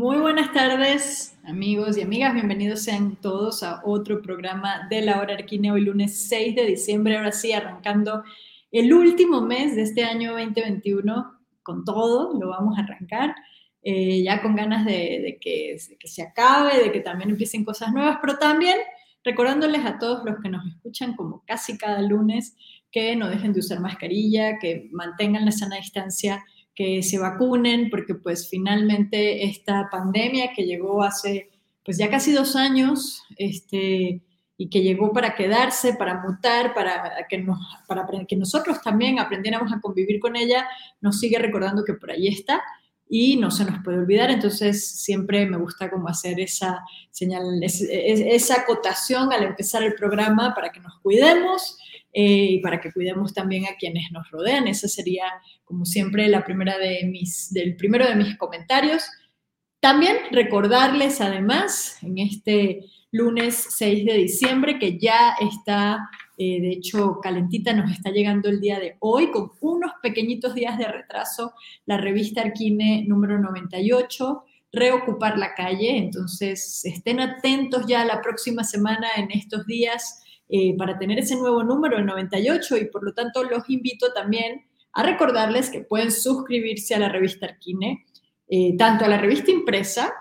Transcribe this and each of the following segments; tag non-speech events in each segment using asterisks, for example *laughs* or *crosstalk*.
Muy buenas tardes, amigos y amigas. Bienvenidos sean todos a otro programa de la hora Arquine, hoy lunes 6 de diciembre. Ahora sí, arrancando el último mes de este año 2021 con todo, lo vamos a arrancar. Eh, ya con ganas de, que, que se acabe, de que también empiecen cosas nuevas, pero también recordándoles a todos los que nos escuchan como casi cada lunes que no dejen de usar mascarilla, que mantengan la sana distancia, que se vacunen, porque pues finalmente esta pandemia que llegó hace pues ya casi dos años, este, y que llegó para quedarse, para mutar, para que, nos, para que nosotros también aprendiéramos a convivir con ella, nos sigue recordando que por ahí está y no se nos puede olvidar. Entonces, siempre me gusta como hacer esa señal, esa acotación al empezar el programa para que nos cuidemos eh, y para que cuidemos también a quienes nos rodean. Esa sería, como siempre, la primera de mis, del primero de mis comentarios. También recordarles, además, en este lunes 6 de diciembre, que ya está eh, de hecho, calentita nos está llegando el día de hoy con unos pequeñitos días de retraso, la revista Arquine número 98, reocupar la calle. Entonces, estén atentos ya la próxima semana en estos días eh, para tener ese nuevo número, el 98, y por lo tanto los invito también a recordarles que pueden suscribirse a la revista Arquine, eh, tanto a la revista impresa,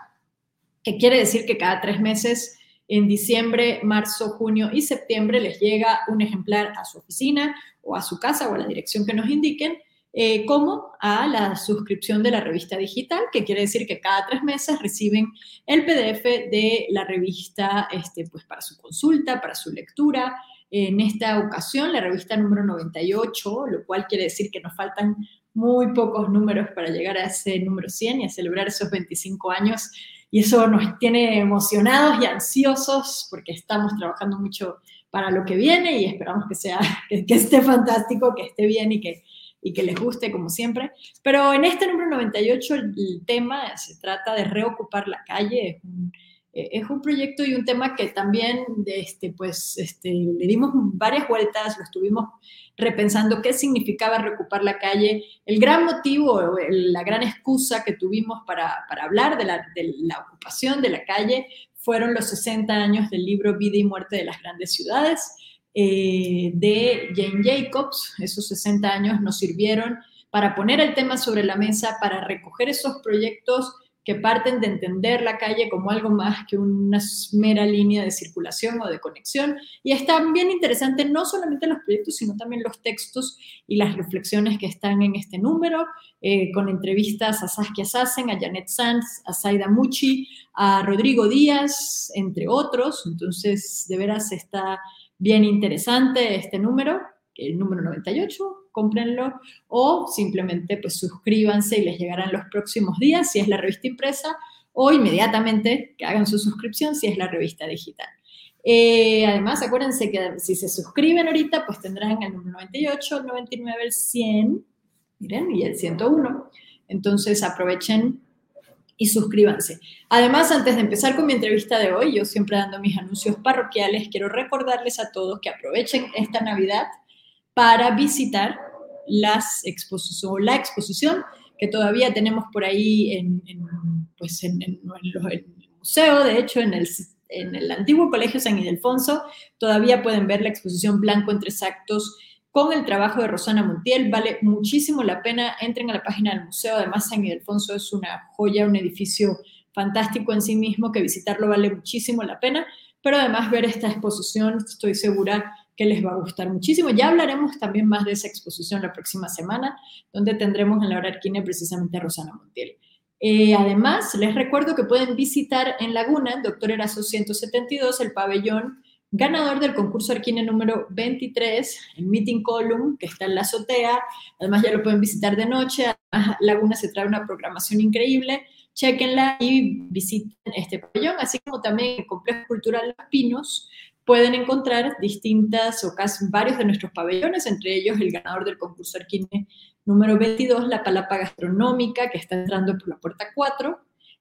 que quiere decir que cada tres meses en diciembre, marzo, junio y septiembre les llega un ejemplar a su oficina o a su casa o a la dirección que nos indiquen, eh, como a la suscripción de la revista digital, que quiere decir que cada tres meses reciben el PDF de la revista este, pues, para su consulta, para su lectura. En esta ocasión, la revista número 98, lo cual quiere decir que nos faltan muy pocos números para llegar a ese número 100 y a celebrar esos 25 años y eso nos tiene emocionados y ansiosos porque estamos trabajando mucho para lo que viene y esperamos que sea, *laughs* que, esté fantástico, que esté bien y que, y que les guste como siempre. Pero en este número 98 el, tema se trata de reocupar la calle, es un, eh, es un proyecto y un tema que también este, pues, este, le dimos varias vueltas, lo estuvimos repensando qué significaba reocupar la calle. El gran motivo, la gran excusa que tuvimos para, hablar de la, de la, ocupación de la calle fueron los 60 años del libro Vida y Muerte de las Grandes Ciudades eh, de Jane Jacobs. Esos 60 años nos sirvieron para poner el tema sobre la mesa, para recoger esos proyectos que parten de entender la calle como algo más que una mera línea de circulación o de conexión. Y está bien interesante no solamente los proyectos, sino también los textos y las reflexiones que están en este número, eh, con entrevistas a Saskia Sassen, a Janet Sanz, a Saida Muchi, a Rodrigo Díaz, entre otros. Entonces, de veras está bien interesante este número, el número 98, cómprenlo o simplemente pues suscríbanse y les llegarán los próximos días si es la revista impresa o inmediatamente que hagan su suscripción si es la revista digital. Eh, además, acuérdense que si se suscriben ahorita, pues tendrán el número 98, el 99, el 100, miren, y el 101. Entonces aprovechen y suscríbanse. Además, antes de empezar con mi entrevista de hoy, yo siempre dando mis anuncios parroquiales, quiero recordarles a todos que aprovechen esta Navidad para visitar las exposición, la exposición que todavía tenemos por ahí en, pues en, el museo, de hecho, en el, en el antiguo Colegio San Ildefonso, todavía pueden ver la exposición Blanco entre Actos con el trabajo de Rosana Montiel. Vale muchísimo la pena. Entren a la página del museo. Además, San Ildefonso es una joya, un edificio fantástico en sí mismo, que visitarlo vale muchísimo la pena. Pero además ver esta exposición, estoy segura que les va a gustar muchísimo. Ya hablaremos también más de esa exposición la próxima semana, donde tendremos en la hora precisamente a Rosana Montiel. Eh, además, les recuerdo que pueden visitar en Laguna, Doctor Eraso 172, el pabellón ganador del concurso Arquine número 23, el Meeting Column, que está en la azotea. Además, ya lo pueden visitar de noche. Laguna se trae una programación increíble. Chequenla y visiten este pabellón, así como también el Complejo Cultural Los Pinos, pueden encontrar distintas o casi varios de nuestros pabellones, entre ellos el ganador del concurso Arquine número 22, la palapa gastronómica, que está entrando por la puerta 4.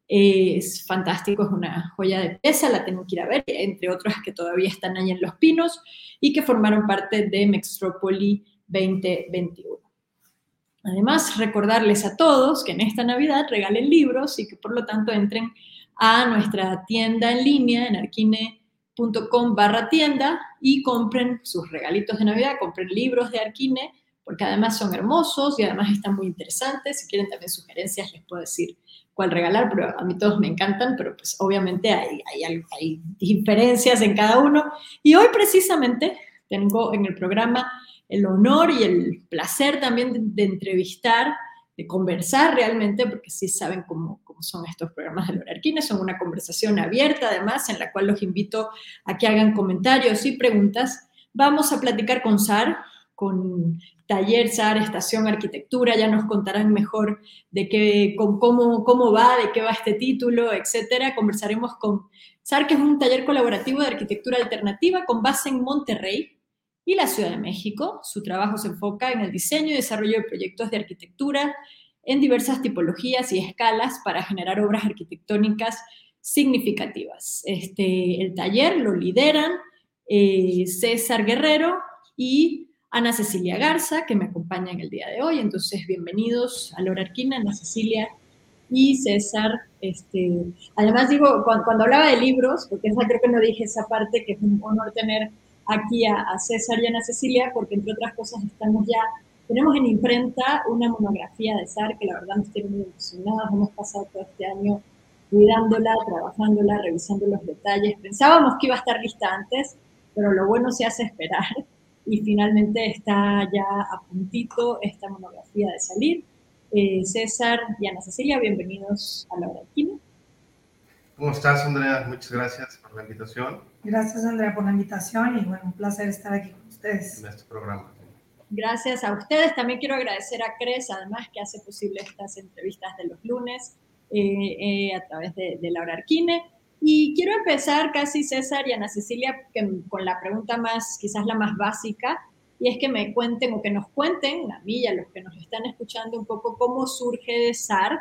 Es fantástico, es una joya de pieza, la tengo que ir a ver, entre otras que todavía están ahí en Los Pinos y que formaron parte de Mextrópoli 2021. Además, recordarles a todos que en esta Navidad regalen libros y que por lo tanto entren a nuestra tienda en línea en arquine.com barra tienda y compren sus regalitos de Navidad, compren libros de Arquine, porque además son hermosos y además están muy interesantes. Si quieren también sugerencias, les puedo decir cuál regalar, pero a mí todos me encantan, pero pues obviamente hay, hay, hay diferencias en cada uno. Y hoy precisamente tengo en el programa el honor y el placer también de, entrevistar, de conversar realmente, porque sí saben cómo, cómo son estos programas de Lorarquines, son una conversación abierta además, en la cual los invito a que hagan comentarios y preguntas. Vamos a platicar con Sar, con Taller SAR, Estación Arquitectura, ya nos contarán mejor de qué, cómo, cómo va, de qué va este título, etcétera. Conversaremos con SAR, que es un taller colaborativo de arquitectura alternativa con base en Monterrey, y la Ciudad de México. Su trabajo se enfoca en el diseño y desarrollo de proyectos de arquitectura en diversas tipologías y escalas para generar obras arquitectónicas significativas. Este, el taller lo lideran eh, César Guerrero y Ana Cecilia Garza, que me acompañan el día de hoy. Entonces, bienvenidos a Laura Arquina, Ana Cecilia y César. Este, además, digo, cuando, cuando hablaba de libros, porque esa creo que no dije esa parte, que es un honor tener aquí a, César y a Ana Cecilia, porque entre otras cosas estamos ya, tenemos en imprenta una monografía de SAR que la verdad nos tiene muy emocionados, hemos pasado todo este año cuidándola, trabajándola, revisando los detalles. Pensábamos que iba a estar lista antes, pero lo bueno se hace esperar y finalmente está ya a puntito esta monografía de salir. Eh, César y Ana Cecilia, bienvenidos a la hora ¿Cómo estás, Andrea? Muchas gracias por la invitación. Gracias, Andrea, por la invitación y bueno, un placer estar aquí con ustedes. En este programa. Gracias a ustedes. También quiero agradecer a CRES, además, que hace posible estas entrevistas de los lunes eh, eh, a través de, de, Laura Arquine. Y quiero empezar casi, César y Ana Cecilia, con la pregunta más, quizás la más básica, y es que me cuenten o que nos cuenten, a mí y a los que nos están escuchando, un poco cómo surge SAR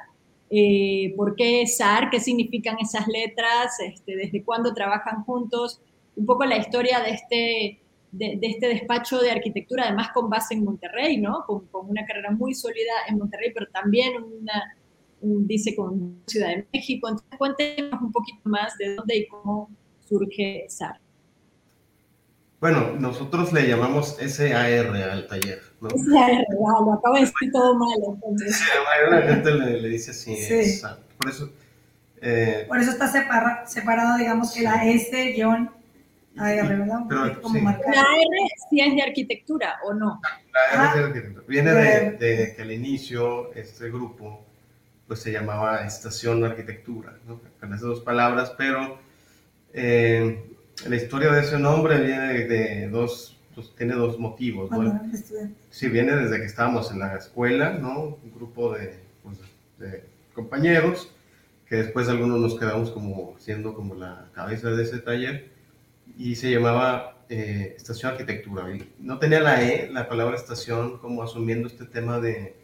eh, por qué SAR, qué significan esas letras, este, desde cuándo trabajan juntos, un poco la historia de este, de, este despacho de arquitectura, además con base en Monterrey, ¿no? Con, una carrera muy sólida en Monterrey, pero también una, dice con Ciudad de México. Entonces, cuéntenos un poquito más de dónde y cómo surge SAR. Bueno, nosotros le llamamos SAR al taller. ¿no? SAR, lo acabo de decir todo mal. Entonces. Sí, la gente le, le, dice así. Sí. Por eso. Eh, Por eso está separado, digamos, que la S guion AR, ¿verdad? Pero, como La R sí es de arquitectura, ¿o no? La R es de arquitectura. Viene de, de, que al inicio este grupo pues se llamaba Estación Arquitectura, ¿no? con esas dos palabras, pero eh, la historia de ese nombre viene de, dos, pues, tiene dos motivos. ¿no? Sí, viene desde que estábamos en la escuela, ¿no? Un grupo de, pues, de compañeros, que después algunos nos quedamos como siendo como la cabeza de ese taller, y se llamaba eh, Estación Arquitectura. Y no tenía la E, la palabra estación, como asumiendo este tema de,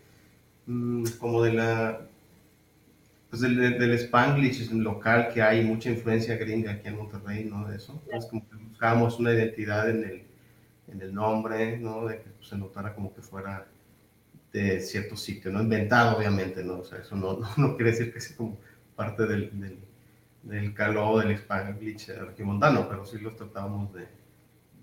mm, como de la pues del, del Spanglish local, que hay mucha influencia gringa aquí en Monterrey, ¿no? De eso. Entonces, como que buscábamos una identidad en el, en el nombre, ¿no? De que pues, se notara como que fuera de cierto sitio, ¿no? Inventado, obviamente, ¿no? O sea, eso *laughs* no, no, quiere decir que sea como parte del, del, del caló del Spanglish regimontano, pero sí los tratábamos de,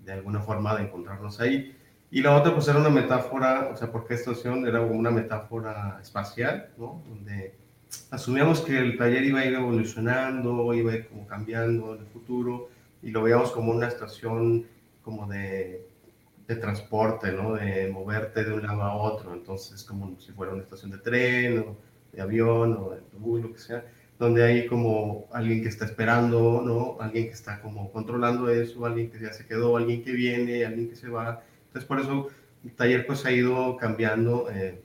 de alguna forma de encontrarnos ahí. Y la otra, pues era una metáfora, o sea, porque esta estación era una metáfora espacial, ¿no? Donde asumíamos que el taller iba a ir evolucionando, iba a ir como cambiando en el futuro y lo veíamos como una estación como de, de transporte, ¿no? De moverte de un lado a otro, entonces como si fuera una estación de tren o de avión o de autobús, lo que sea, donde hay como alguien que está esperando, ¿no? Alguien que está como controlando eso, alguien que ya se quedó, alguien que viene, alguien que se va. Entonces por eso el taller pues ha ido cambiando. Eh,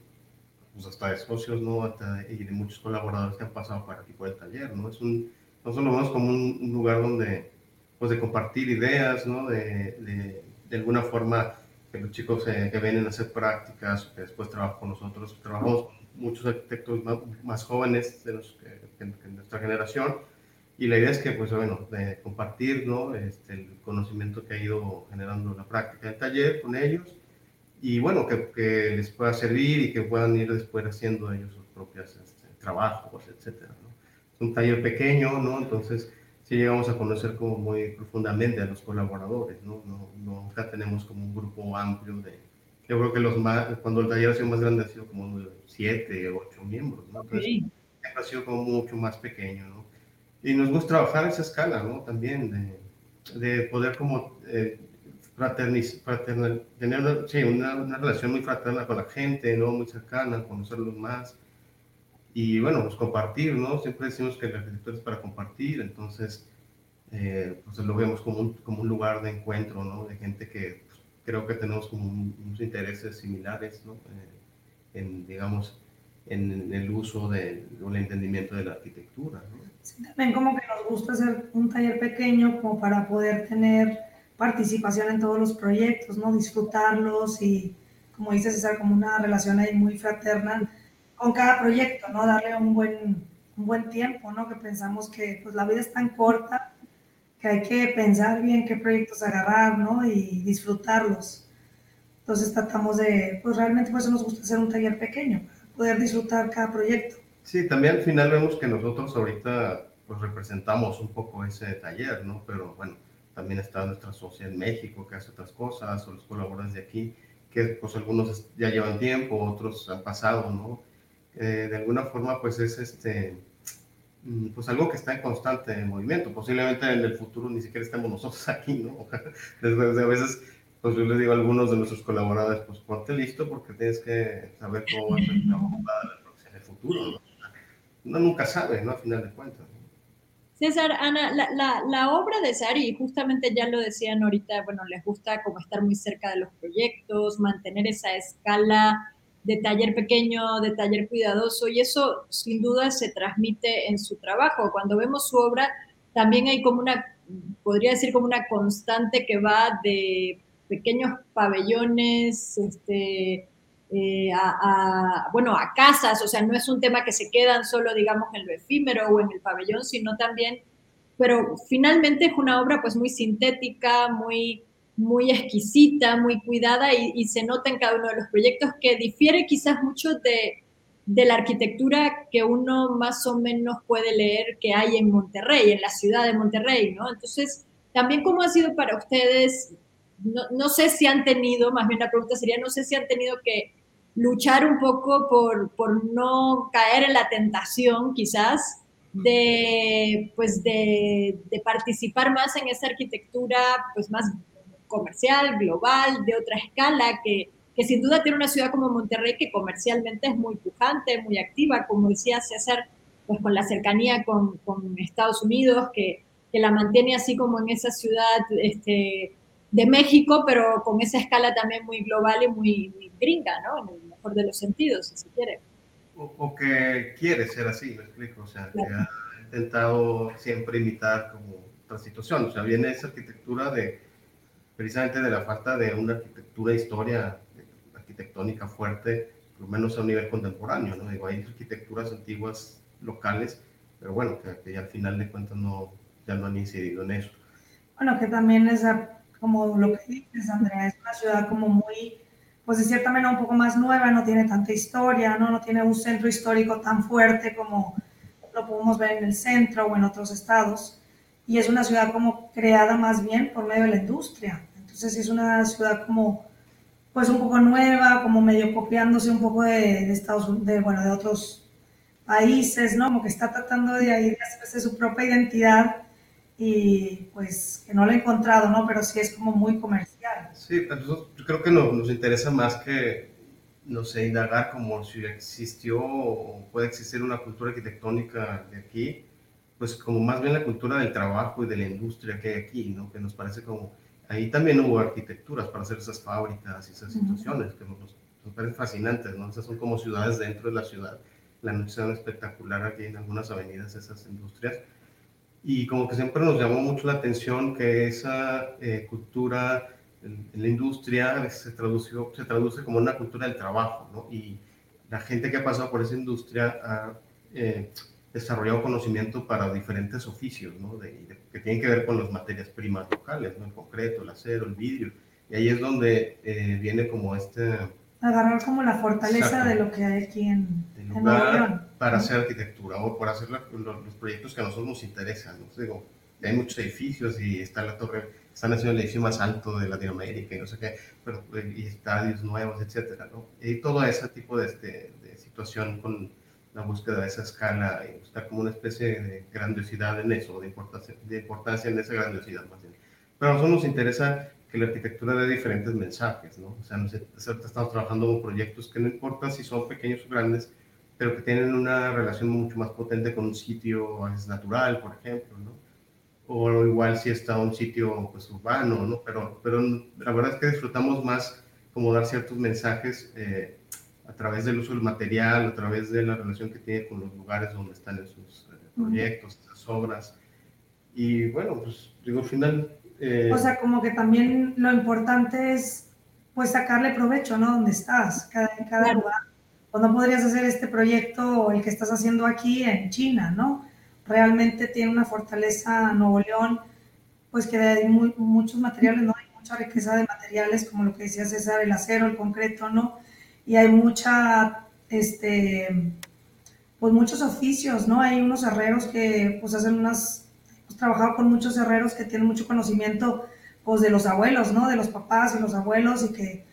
pues hasta de socios, ¿no? y de muchos colaboradores que han pasado para aquí por el taller, ¿no? Es un, nosotros lo vemos como un, lugar donde, pues de compartir ideas, ¿no? De, de, de alguna forma que los chicos eh, que vienen a hacer prácticas, que después trabajan con nosotros, trabajamos con muchos arquitectos más, jóvenes de, que, nuestra generación, y la idea es que, pues bueno, de compartir, ¿no? Este, el conocimiento que ha ido generando la práctica del taller con ellos, y bueno, que, que, les pueda servir y que puedan ir después haciendo ellos sus propios este, trabajos, etcétera. ¿no? Es un taller pequeño, ¿no? Entonces, sí llegamos a conocer como muy profundamente a los colaboradores, ¿no? no, nunca tenemos como un grupo amplio de, yo creo que los más, cuando el taller ha sido más grande ha sido como siete, ocho miembros, ¿no? Entonces, ha sido como mucho más pequeño, ¿no? Y nos gusta trabajar a esa escala, ¿no? También de, de poder como eh, fraternal, tener una, sí, una, una, relación muy fraterna con la gente, ¿no? Muy cercana, conocerlos más. Y bueno, pues compartir, ¿no? Siempre decimos que la arquitectura es para compartir, entonces, eh, pues lo vemos como un, como un lugar de encuentro, ¿no? De gente que pues, creo que tenemos como unos intereses similares, ¿no? Eh, en, digamos, en el uso de, o el entendimiento de la arquitectura, ¿no? Sí, también como que nos gusta hacer un taller pequeño como para poder tener participación en todos los proyectos, ¿no? Disfrutarlos y, como dices, César, como una relación ahí muy fraterna con cada proyecto, ¿no? Darle un buen, un buen tiempo, ¿no? Que pensamos que pues la vida es tan corta que hay que pensar bien qué proyectos agarrar, ¿no? Y disfrutarlos. Entonces tratamos de, pues realmente por eso nos gusta hacer un taller pequeño, poder disfrutar cada proyecto. Sí, también al final vemos que nosotros ahorita pues representamos un poco ese taller, ¿no? Pero bueno, también está nuestra socia en México que hace otras cosas, o los colaboradores de aquí, que pues algunos ya llevan tiempo, otros han pasado, ¿no? Eh, de alguna forma pues es este, mm, pues algo que está en constante movimiento, posiblemente en el futuro ni siquiera estemos nosotros *laughs* aquí, ¿no? Después a veces, pues yo les digo a algunos de nuestros colaboradores, pues ponte listo porque tienes que saber cómo va a ser en el futuro, ¿no? Uno nunca sabe, ¿no? A final de cuentas. César, Ana, la, la, obra de Sari, justamente ya lo decían ahorita, bueno, les gusta como estar muy cerca de los proyectos, mantener esa escala de taller pequeño, de taller cuidadoso, y eso sin duda se transmite en su trabajo. Cuando vemos su obra, también hay como una, podría decir como una constante que va de pequeños pabellones, este, eh, a, bueno, a casas, o sea, no es un tema que se quedan solo, digamos, en lo efímero o en el pabellón, sino también, pero finalmente es una obra pues muy sintética, muy, muy exquisita, muy cuidada y, se nota en cada uno de los proyectos que difiere quizás mucho de, de la arquitectura que uno más o menos puede leer que hay en Monterrey, en la ciudad de Monterrey, ¿no? Entonces, también cómo ha sido para ustedes no, no, sé si han tenido, más bien la pregunta sería, no sé si han tenido que luchar un poco por, por no caer en la tentación quizás de, pues de, de, participar más en esa arquitectura pues más comercial, global, de otra escala, que, que sin duda tiene una ciudad como Monterrey que comercialmente es muy pujante, muy activa, como decía César, pues con la cercanía con, con Estados Unidos, que, que, la mantiene así como en esa ciudad este, de México, pero con esa escala también muy global y muy, muy gringa, ¿no? En el mejor de los sentidos, si se quiere. O, que quiere ser así, me explico, o sea, que ha intentado siempre imitar como otra situación, o sea, viene esa arquitectura de, precisamente de la falta de una arquitectura, historia arquitectónica fuerte, por lo menos a un nivel contemporáneo, ¿no? Digo, hay arquitecturas antiguas locales, pero bueno, que, que al final de cuentas no, ya no han incidido en eso. Bueno, que también esa como lo que dices, Andrea, es una ciudad como muy, pues de cierta manera un poco más nueva, no tiene tanta historia, ¿no? no tiene un centro histórico tan fuerte como lo podemos ver en el centro o en otros estados, y es una ciudad como creada más bien por medio de la industria. Entonces es una ciudad como, pues un poco nueva, como medio copiándose un poco de, de Estados de, bueno, de otros países, ¿no? Como que está tratando de, de hacerse su propia identidad y pues que no lo he encontrado, ¿no? Pero sí es como muy comercial. Sí, yo creo que nos, nos interesa más que, no sé, indagar como si existió o puede existir una cultura arquitectónica de aquí, pues como más bien la cultura del trabajo y de la industria que hay aquí, ¿no? Que nos parece como, ahí también hubo arquitecturas para hacer esas fábricas y esas situaciones que nos, nos parecen fascinantes, ¿no? Esas son como ciudades dentro de la ciudad. La noche es espectacular aquí en algunas avenidas esas industrias y como que siempre nos llamó mucho la atención que esa eh, cultura en, la industria se, tradució, se traduce como una cultura del trabajo, ¿no? Y la gente que ha pasado por esa industria ha eh, desarrollado conocimiento para diferentes oficios, ¿no? De, que tienen que ver con las materias primas locales, ¿no? El concreto, el acero, el vidrio. Y ahí es donde eh, viene como este... Agarrar como la fortaleza de lo que hay aquí en, en Para hacer arquitectura o para hacer los, proyectos que a nosotros nos interesan. ¿no? Digo, hay muchos edificios y está la torre, están haciendo el edificio más alto de Latinoamérica y no sé qué, pero, y estadios nuevos, etcétera, ¿no? Y todo ese tipo de, de, de situación con la búsqueda de esa escala y buscar como una especie de grandiosidad en eso, de importancia, de importancia en esa grandiosidad más bien. Pero a nosotros nos interesa que la arquitectura dé diferentes mensajes, ¿no? O sea, nosotros estamos trabajando con proyectos que no importa si son pequeños o grandes, pero que tienen una relación mucho más potente con un sitio natural, por ejemplo, ¿no? O igual si está un sitio pues, urbano, ¿no? Pero, pero la verdad es que disfrutamos más como dar ciertos mensajes eh, a través del uso del material, a través de la relación que tiene con los lugares donde están esos eh, proyectos, esas obras. Y bueno, pues digo, al final... Eh, o sea, como que también lo importante es pues sacarle provecho, ¿no? Donde estás, cada, en cada lugar. O no podrías hacer este proyecto o el que estás haciendo aquí en China, ¿no? Realmente tiene una fortaleza Nuevo León, pues que hay muchos materiales, ¿no? Hay mucha riqueza de materiales, como lo que decía César, el acero, el concreto, ¿no? y hay mucha, este, pues muchos oficios, ¿no? Hay unos herreros que pues hacen unas, hemos trabajado con muchos herreros que tienen mucho conocimiento pues de los abuelos, ¿no? De los papás y los abuelos y que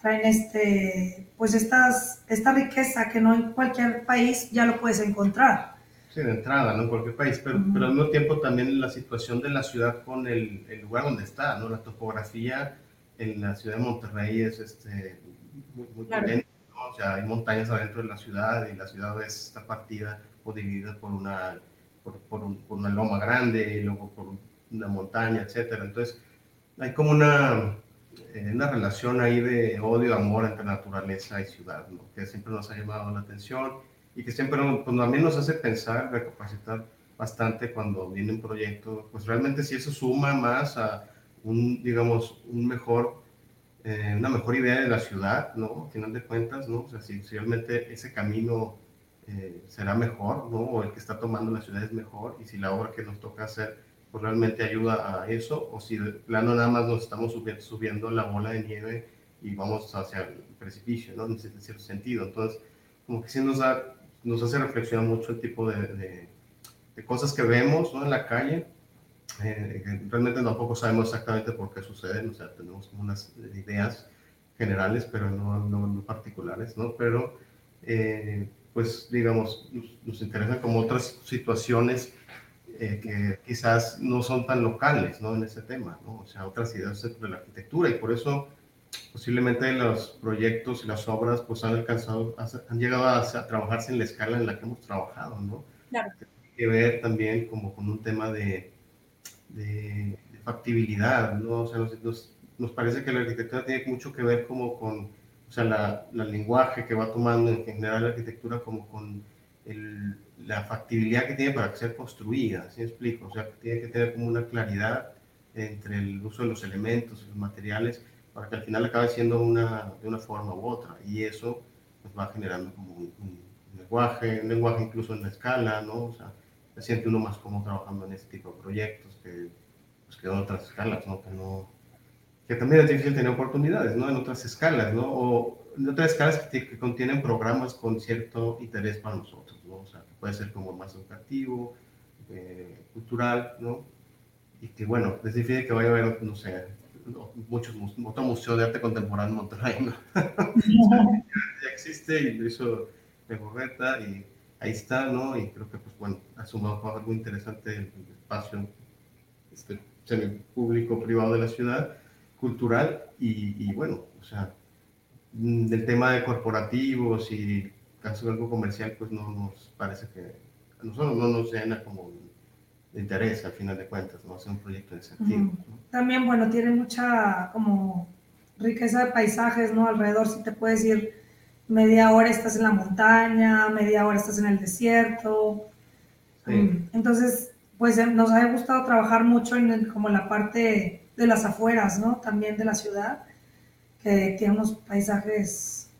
traen este, pues estas, esta riqueza que no en cualquier país ya lo puedes encontrar. Sí, de entrada, ¿no? En cualquier país, pero, pero al mismo tiempo también la situación de la ciudad con el, el, lugar donde está, ¿no? La topografía en la ciudad de Monterrey es este, muy, muy O sea, hay montañas adentro de la ciudad y la ciudad está partida o dividida por una, por, por, una loma grande y luego por una montaña, etcétera. Entonces, hay como una, eh, una relación ahí de odio, amor entre naturaleza y ciudad, ¿no? que siempre nos ha llamado la atención y que siempre pues, también nos hace pensar, recapacitar bastante cuando viene un proyecto, pues realmente si eso suma más a un, digamos, un mejor eh, una mejor idea de la ciudad, ¿no? Al final de cuentas, ¿no? O sea, si, realmente ese camino eh, será mejor, ¿no? O el que está tomando la ciudad es mejor, y si la obra que nos toca hacer, pues realmente ayuda a eso, o si de plano nada más nos estamos subiendo, subiendo la bola de nieve y vamos hacia el precipicio, ¿no? En cierto sentido. Entonces, como que sí nos, da, nos hace reflexionar mucho el tipo de, de, de cosas que vemos, ¿no? En la calle, eh, realmente tampoco sabemos exactamente por qué suceden, o sea, tenemos unas ideas generales, pero no, no, particulares, ¿no? Pero, eh, pues, digamos, nos, interesan como otras situaciones eh, que quizás no son tan locales, ¿no? En ese tema, ¿no? O sea, otras ideas de la arquitectura y por eso posiblemente los proyectos y las obras pues han alcanzado, han llegado a, a, trabajarse en la escala en la que hemos trabajado, ¿no? Claro. Tiene que ver también como con un tema de, de, factibilidad, ¿no? O sea, nos, nos, parece que la arquitectura tiene mucho que ver como con, o sea, la, la lenguaje que va tomando en general la arquitectura como con el, la factibilidad que tiene para ser construida, ¿sí me explico? O sea, tiene que tener como una claridad entre el uso de los elementos, los materiales, para que al final acabe siendo una, de una forma u otra. Y eso pues, va generando como un, un, lenguaje, un lenguaje incluso en la escala, ¿no? O sea, se siente uno más como trabajando en este tipo de proyectos que, pues, que en otras escalas, ¿no? Que, no, que también es difícil tener oportunidades, ¿no? En otras escalas, ¿no? O en otras escalas que, contienen programas con cierto interés para nosotros, ¿no? O sea, que puede ser como más educativo, eh, cultural, ¿no? Y que, bueno, es difícil que vaya a haber, no sé, muchos, otro museo de arte contemporáneo en Monterrey, ¿no? *laughs* ya, existe y lo hizo Legorreta y ahí está, ¿no? Y creo que, pues bueno, ha sumado algo interesante el, espacio este, público privado de la ciudad, cultural, y, bueno, o sea, mm, del tema de corporativos y caso de algo comercial, pues no nos parece que a nosotros no nos llena como de interés al final de cuentas, ¿no? Hacer un proyecto de ese tipo. También, bueno, tiene mucha como riqueza de paisajes, ¿no? Alrededor, si te puedes ir media hora estás en la montaña, media hora estás en el desierto. Mm, entonces, pues em, nos ha gustado trabajar mucho en como la parte de las afueras, ¿no? También de la ciudad, que tiene unos paisajes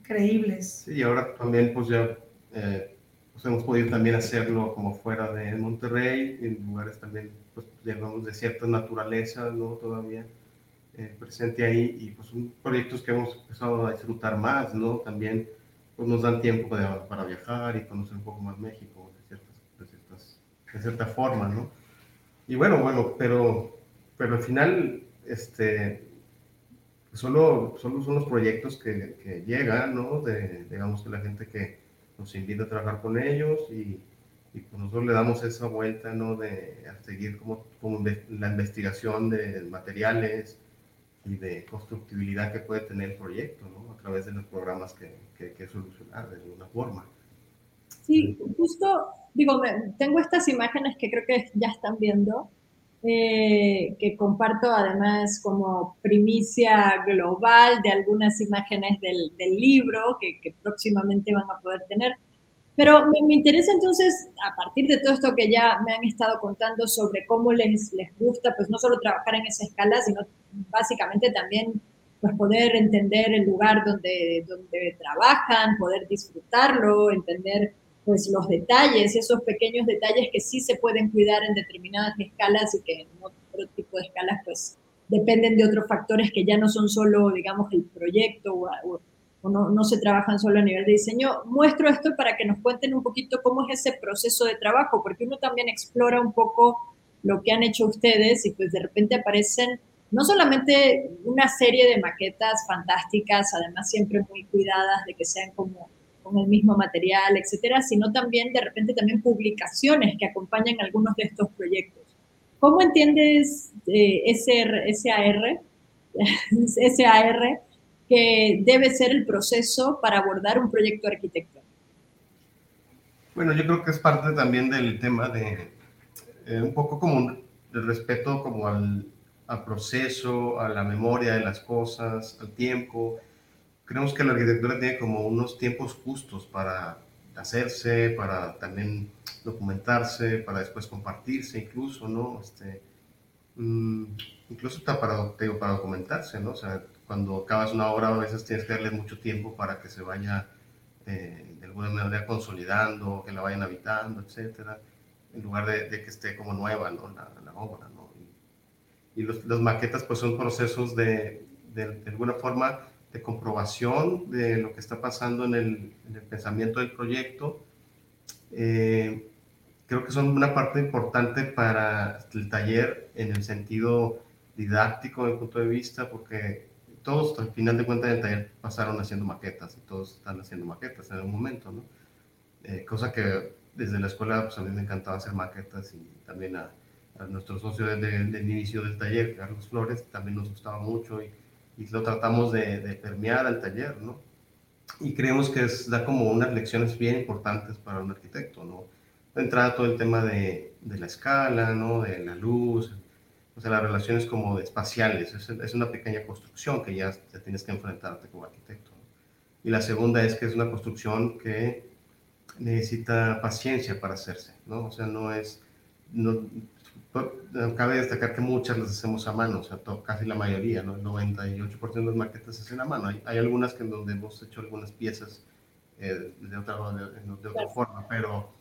increíbles. Sí, y ahora también pues ya eh, pues hemos podido también hacerlo como fuera de Monterrey, en lugares también, pues digamos, de cierta naturaleza, ¿no? Todavía. eh, presente ahí y pues son proyectos que hemos empezado a disfrutar más, ¿no? También pues nos dan tiempo para, viajar y conocer un poco más México de, ciertas, de, cierta forma, ¿no? Y bueno, bueno, pero, pero al final, este, solo, solo son los proyectos que, que llegan, ¿no? De, digamos que la gente que nos invita a trabajar con ellos y, y pues nosotros le damos esa vuelta, ¿no? De a seguir como, como la investigación de materiales y de constructibilidad que puede tener el proyecto, ¿no? A través de los programas que, que, que solucionar de alguna forma. Sí, justo, digo, tengo estas imágenes que creo que ya están viendo, eh, que comparto además como primicia global de algunas imágenes del, del libro que, que próximamente van a poder tener. Pero me, interesa entonces, a partir de todo esto que ya me han estado contando sobre cómo les, les gusta, pues no solo trabajar en esa escala, sino básicamente también pues poder entender el lugar donde, donde trabajan, poder disfrutarlo, entender pues los detalles, esos pequeños detalles que sí se pueden cuidar en determinadas escalas y que en otro tipo de escalas pues dependen de otros factores que ya no son solo, digamos, el proyecto o, o no, no, se trabajan solo a nivel de diseño. Muestro esto para que nos cuenten un poquito cómo es ese proceso de trabajo, porque uno también explora un poco lo que han hecho ustedes y pues de repente aparecen no solamente una serie de maquetas fantásticas, además siempre muy cuidadas de que sean como con el mismo material, etcétera, sino también de repente también publicaciones que acompañan algunos de estos proyectos. ¿Cómo entiendes eh, ese SAR, SAR *laughs* que debe ser el proceso para abordar un proyecto arquitectónico? Bueno, yo creo que es parte también del tema de eh, un poco como el respeto como al, proceso, a la memoria de las cosas, al tiempo. Creemos que la arquitectura tiene como unos tiempos justos para hacerse, para también documentarse, para después compartirse incluso, ¿no? Este, mm, incluso para, para documentarse, ¿no? O sea, cuando acabas una obra a veces tienes que darle mucho tiempo para que se vaya eh, de alguna manera consolidando, que la vayan habitando, etcétera, en lugar de, que esté como nueva ¿no? la, la obra. ¿no? Y, y los, las maquetas pues son procesos de, de, de, alguna forma de comprobación de lo que está pasando en el, en el pensamiento del proyecto. Eh, creo que son una parte importante para el taller en el sentido didáctico, desde punto de vista, porque todos al final de cuentas en el taller pasaron haciendo maquetas y todos están haciendo maquetas en algún momento, ¿no? Eh, cosa que desde la escuela pues a mí me encantaba hacer maquetas y también a, a nuestro socio del, inicio del taller, Carlos Flores, también nos gustaba mucho y, y lo tratamos de, de, permear al taller, ¿no? Y creemos que es, da como unas lecciones bien importantes para un arquitecto, ¿no? De entrada todo el tema de, de la escala, ¿no? De la luz, o sea, las relaciones como espaciales, es, es una pequeña construcción que ya, ya, tienes que enfrentarte como arquitecto. Y la segunda es que es una construcción que necesita paciencia para hacerse, ¿no? O sea, no es, no, cabe destacar que muchas las hacemos a mano, o sea, casi la mayoría, ¿no? El 98% de las maquetas se hacen a mano. Hay, hay, algunas que en donde hemos hecho algunas piezas eh, de, otra, de, de otra forma, pero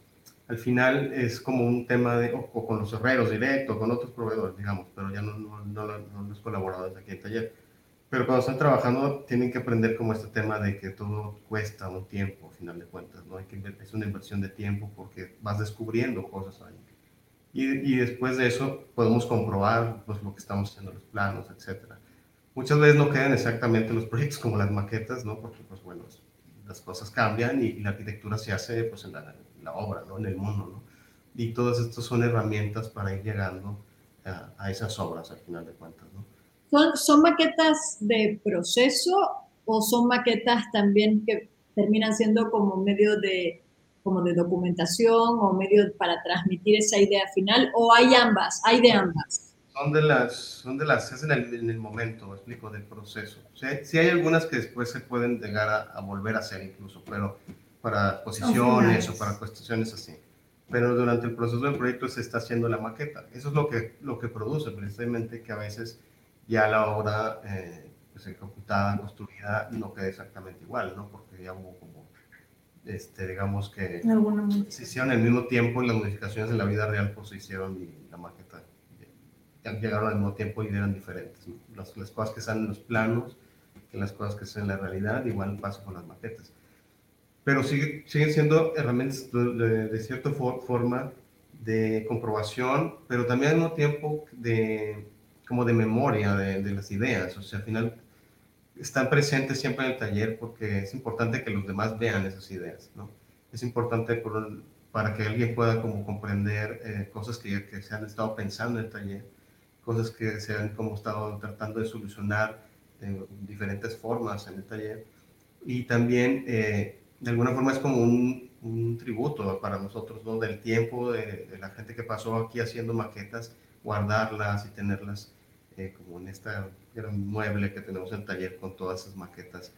al final es como un tema de, o, con los herreros directos, con otros proveedores, digamos, pero ya no, no, no, no los colaboradores aquí en taller. Pero cuando están trabajando tienen que aprender como este tema de que todo cuesta un tiempo, al final de cuentas, ¿no? Hay que, es una inversión de tiempo porque vas descubriendo cosas ahí. Y, y después de eso podemos comprobar pues, lo que estamos haciendo, los planos, etc. Muchas veces no quedan exactamente los *laughs* proyectos como las maquetas, ¿no? Porque, pues bueno, las cosas cambian y, y la arquitectura se hace pues, en la, la obra, ¿no? en el mundo. ¿no? Y todas estas son herramientas para ir llegando a, a esas obras al final de cuentas. ¿no? ¿Son, ¿Son maquetas de proceso o son maquetas también que terminan siendo como medio de, como de documentación o medio para transmitir esa idea final? ¿O hay ambas? ¿Hay de ambas? Son de las, son de las, es en el, en el momento, explico, del proceso. Sí, sí, hay algunas que después se pueden llegar a, a volver a hacer incluso, pero para posiciones o para cuestiones así. Pero durante el proceso del proyecto se está haciendo la maqueta. Eso es lo que, lo que produce precisamente que a veces ya la obra eh, pues ejecutada, construida, no queda exactamente igual, ¿no? Porque ya hubo este, digamos que se hicieron al mismo tiempo y las modificaciones en la vida real pues se hicieron y la maqueta llegaron al mismo tiempo y eran diferentes. Las, las, cosas que están en los planos, que las cosas que están en la realidad, igual pasa con las maquetas. Pero sigue, siguen siendo herramientas de, de, cierta forma de comprobación, pero también al mismo tiempo de, como de memoria de, de, las ideas. O sea, al final están presentes siempre en el taller porque es importante que los demás vean esas ideas, ¿no? Es importante por, para que alguien pueda como comprender eh, cosas que, que, se han estado pensando en el taller, cosas que se han como estado tratando de solucionar de diferentes formas en el taller. Y también, eh, de alguna forma, es como un, un, tributo para nosotros, ¿no? Del tiempo de, de, la gente que pasó aquí haciendo maquetas, guardarlas y tenerlas eh, como en esta gran mueble que tenemos en el taller con todas esas maquetas,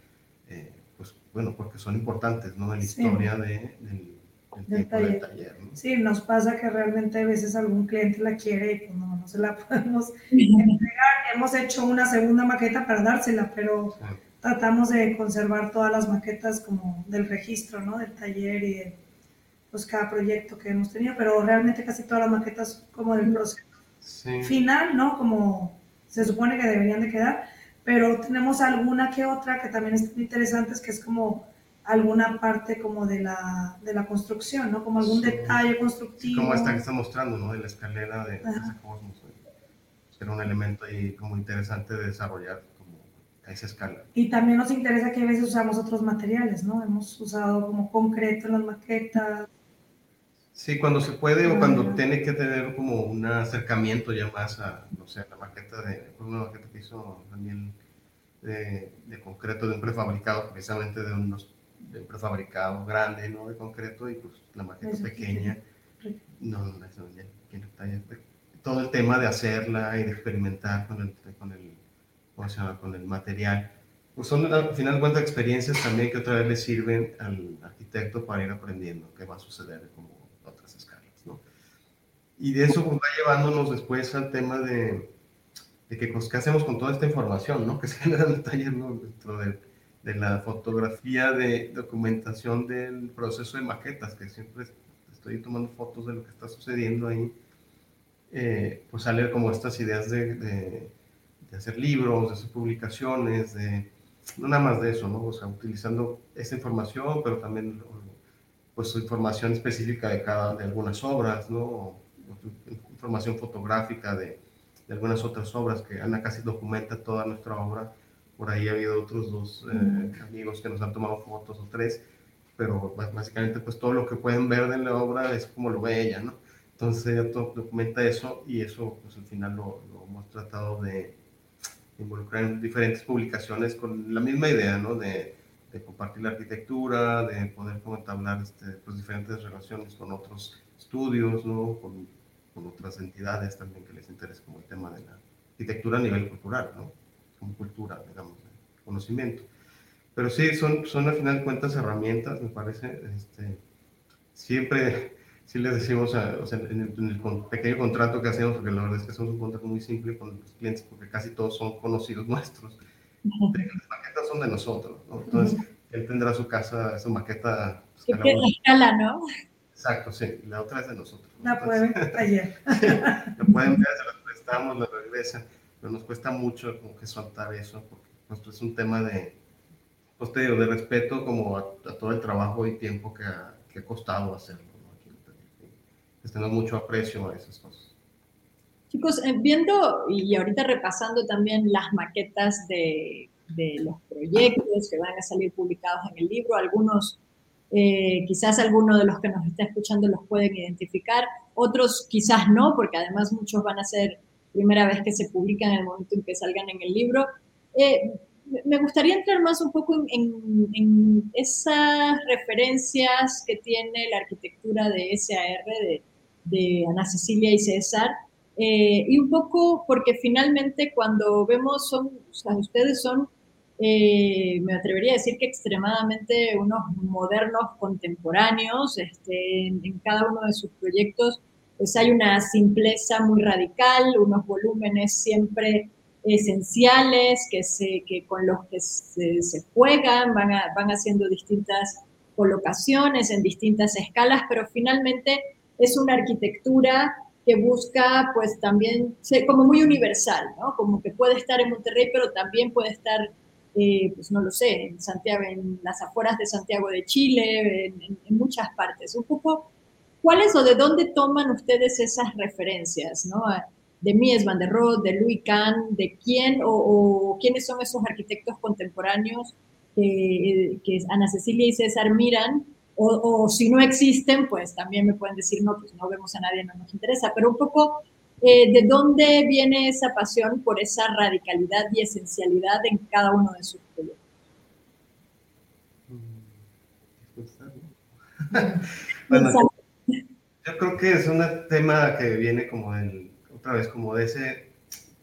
eh, pues bueno, porque son importantes, ¿no? En la historia sí. de, del del taller. taller ¿no? Sí, nos pasa que realmente a veces algún cliente la quiere y pues no, no se la *laughs* podemos *laughs* entregar. Hemos hecho una segunda maqueta para dársela, pero sí. tratamos de conservar todas las maquetas como del registro, ¿no? Del taller y de pues, cada proyecto que hemos tenido, pero realmente casi todas las maquetas como del proceso sí. final, ¿no? Como se supone que deberían de quedar, pero tenemos alguna que otra que también es interesante, que es como alguna parte como de la, de la construcción, ¿no? Como algún sí. detalle constructivo. Como esta que está mostrando, ¿no? De la escalera de, cosmos. Era un elemento ahí como interesante de desarrollar como a esa escala. Y también nos interesa que a veces usamos otros materiales, ¿no? Hemos usado como concreto en las maquetas. Sí, cuando se puede o cuando tiene que tener como un acercamiento ya más a, no sé, la maqueta de, una maqueta que hizo Daniel de, de concreto de un prefabricado, precisamente de unos de prefabricado grande, ¿no? De concreto y pues la maqueta eso pequeña. No, no, eso ya, todo el tema de hacerla y de experimentar con el, con el, ¿cómo se llama? Con el material. Pues son al final de cuentas experiencias también que otra vez le sirven al arquitecto para ir aprendiendo qué va a suceder como ¿no? Y de eso pues, va llevándonos después al tema de, de que, pues, qué hacemos con toda esta información, ¿no? *laughs* Que se genera en ¿no? Dentro del de la fotografía de documentación del proceso de maquetas, que siempre estoy tomando fotos de lo que está sucediendo ahí, eh, pues salen como estas ideas de, de, de, hacer libros, de hacer publicaciones, de, no nada más de eso, ¿no? O sea, utilizando esa información, pero también pues información específica de cada, de algunas obras, ¿no? Información fotográfica de, de algunas otras obras que Ana casi documenta toda nuestra obra por ahí ha habido otros dos eh, amigos que nos han tomado fotos o tres, pero básicamente pues todo lo que pueden ver de la obra es como lo ve ella, ¿no? Entonces ella documenta eso y eso pues al final lo, lo hemos tratado de involucrar en diferentes publicaciones con la misma idea, ¿no? De, de compartir la arquitectura, de poder como entablar este, pues, diferentes relaciones con otros estudios, ¿no? Con, con, otras entidades también que les interese como el tema de la arquitectura a nivel cultural, ¿no? como cultura, digamos, conocimiento. Pero sí, son, son al final de cuentas herramientas, me parece. Este, siempre, sí les decimos, a, o sea, en el, en el, pequeño contrato que hacemos, porque la verdad es que hacemos un contrato muy simple con los clientes, porque casi todos son conocidos *laughs* nuestros. Las maquetas son de nosotros, ¿no? Entonces, él tendrá su casa, su maqueta. Pues, que tiene escala, ¿no? Exacto, sí. La otra es de nosotros. La pueden ver ayer. *laughs* la pueden ver, se la prestamos, la regresan pero nos cuesta mucho como que soltar eso, porque nuestro es un tema de, pues te digo, de respeto como a, a todo el trabajo y tiempo que ha, que ha costado hacerlo. ¿no? Aquí, pues, tenemos mucho aprecio a esas cosas. Chicos, eh, viendo y ahorita repasando también las maquetas de, de, los proyectos que van a salir publicados en el libro, algunos, eh, quizás algunos de los que nos está escuchando los pueden identificar, otros quizás no, porque además muchos van a ser primera vez que se publican en el momento en que salgan en el libro. Eh, me gustaría entrar más un poco en, en, esas referencias que tiene la arquitectura de SAR, de, de Ana Cecilia y César, eh, y un poco porque finalmente cuando vemos, son, o ustedes son, eh, me atrevería a decir que extremadamente unos modernos contemporáneos, este, en, cada uno de sus proyectos pues hay una simpleza muy radical, unos volúmenes siempre esenciales que, se, que con los que se, juegan, van, van haciendo distintas colocaciones en distintas escalas, pero finalmente es una arquitectura que busca pues también como muy universal, ¿no? Como que puede estar en Monterrey, pero también puede estar, eh, pues no lo sé, en Santiago, en las afueras de Santiago de Chile, en, muchas partes. Un poco, ¿cuáles o de dónde toman ustedes esas referencias, ¿no? De Mies van der Rohe, de Louis Kahn, de quién o, quiénes son esos arquitectos contemporáneos que, que Ana Cecilia y César miran o, si no existen, pues también me pueden decir, no, pues no vemos a nadie, no nos interesa, pero un poco eh, de dónde viene esa pasión por esa radicalidad y esencialidad en cada uno de sus proyectos. *laughs* bueno, yo creo que es un tema que viene como del, otra vez, como de ese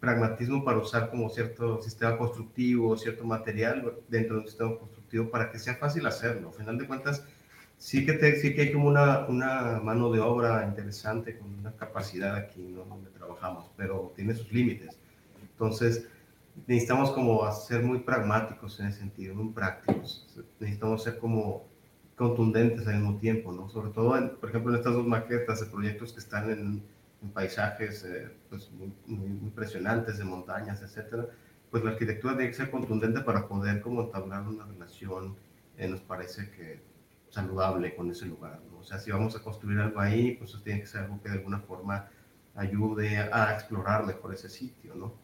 pragmatismo para usar como cierto sistema constructivo, cierto material dentro de un sistema constructivo para que sea fácil hacerlo. Al final de cuentas, sí que, te, sí que hay como una, una, mano de obra interesante con una capacidad aquí ¿no? donde trabajamos, pero tiene sus límites. Entonces, necesitamos como ser muy pragmáticos en ese sentido, muy prácticos. Necesitamos ser como contundentes al mismo tiempo, ¿no? Sobre todo, por ejemplo, en estas dos maquetas de proyectos que están en, en paisajes eh, pues, muy, muy, impresionantes de montañas, etcétera, pues la arquitectura tiene que ser contundente para poder como entablar una relación, eh, nos parece que saludable con ese lugar. ¿no? O sea, si vamos a construir algo ahí, pues eso tiene que ser algo que de alguna forma ayude a explorar mejor ese sitio, ¿no?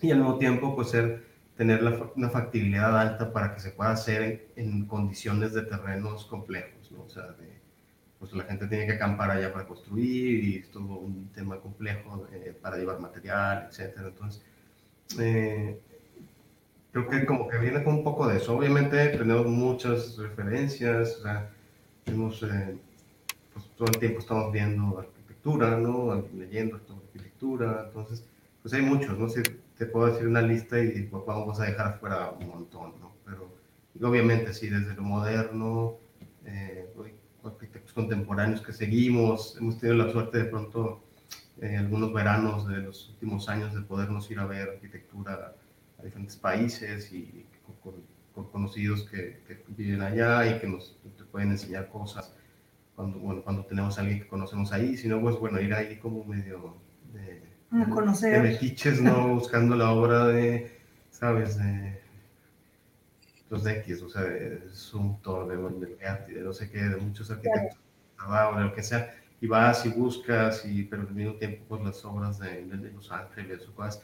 Y al mismo tiempo, pues ser, tener la, una factibilidad alta para que se pueda hacer en, condiciones de terrenos complejos, ¿no? O sea, de, pues la gente tiene que acampar allá para construir y es todo un tema complejo eh, para llevar material, etcétera. Entonces, eh, creo que como que viene con un poco de eso. Obviamente tenemos muchas referencias, tenemos, eh, pues todo el tiempo estamos viendo arquitectura, ¿no? Leyendo arquitectura, entonces, pues hay muchos, ¿no? Si te puedo decir una lista y pues, vamos a dejar afuera un montón, ¿no? Pero obviamente sí, desde lo moderno, eh, arquitectos contemporáneos que seguimos, hemos tenido la suerte de pronto, eh, algunos veranos de los últimos años, de podernos ir a ver arquitectura a diferentes países y con, conocidos que, viven allá y que nos pueden enseñar cosas cuando, bueno, cuando tenemos a alguien que conocemos ahí, sino pues bueno, ir ahí como medio de, conocer. de metiches, ¿no? *laughs* Buscando la obra de, ¿sabes? De los de X, o sea, de Sumto, de, de, de no sé qué, de muchos arquitectos, de lo que sea, y vas y buscas, y, pero al mismo tiempo pues las obras de, de Los Ángeles o cosas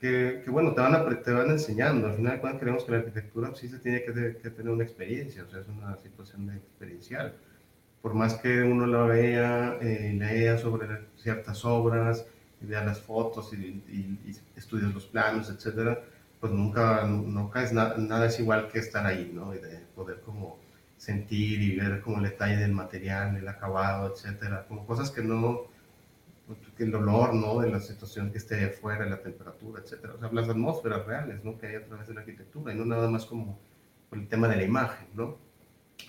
que, bueno, te van, a, te van enseñando. Al final cuando creemos que la arquitectura sí se tiene que, tener una experiencia, o sea, es una situación de experiencial. Por más que uno la vea, eh, lea sobre ciertas obras, vea las fotos y, y, estudies los planos, etcétera, pues nunca, nunca es nada es igual que estar ahí, ¿no? Y de poder como sentir y ver como el detalle del material, el acabado, etcétera, como cosas que no, el olor, ¿no? De la situación que esté afuera, la temperatura, etcétera. O sea, las atmósferas reales, ¿no? Que hay a través de la arquitectura y no nada más como el tema de la imagen, ¿no?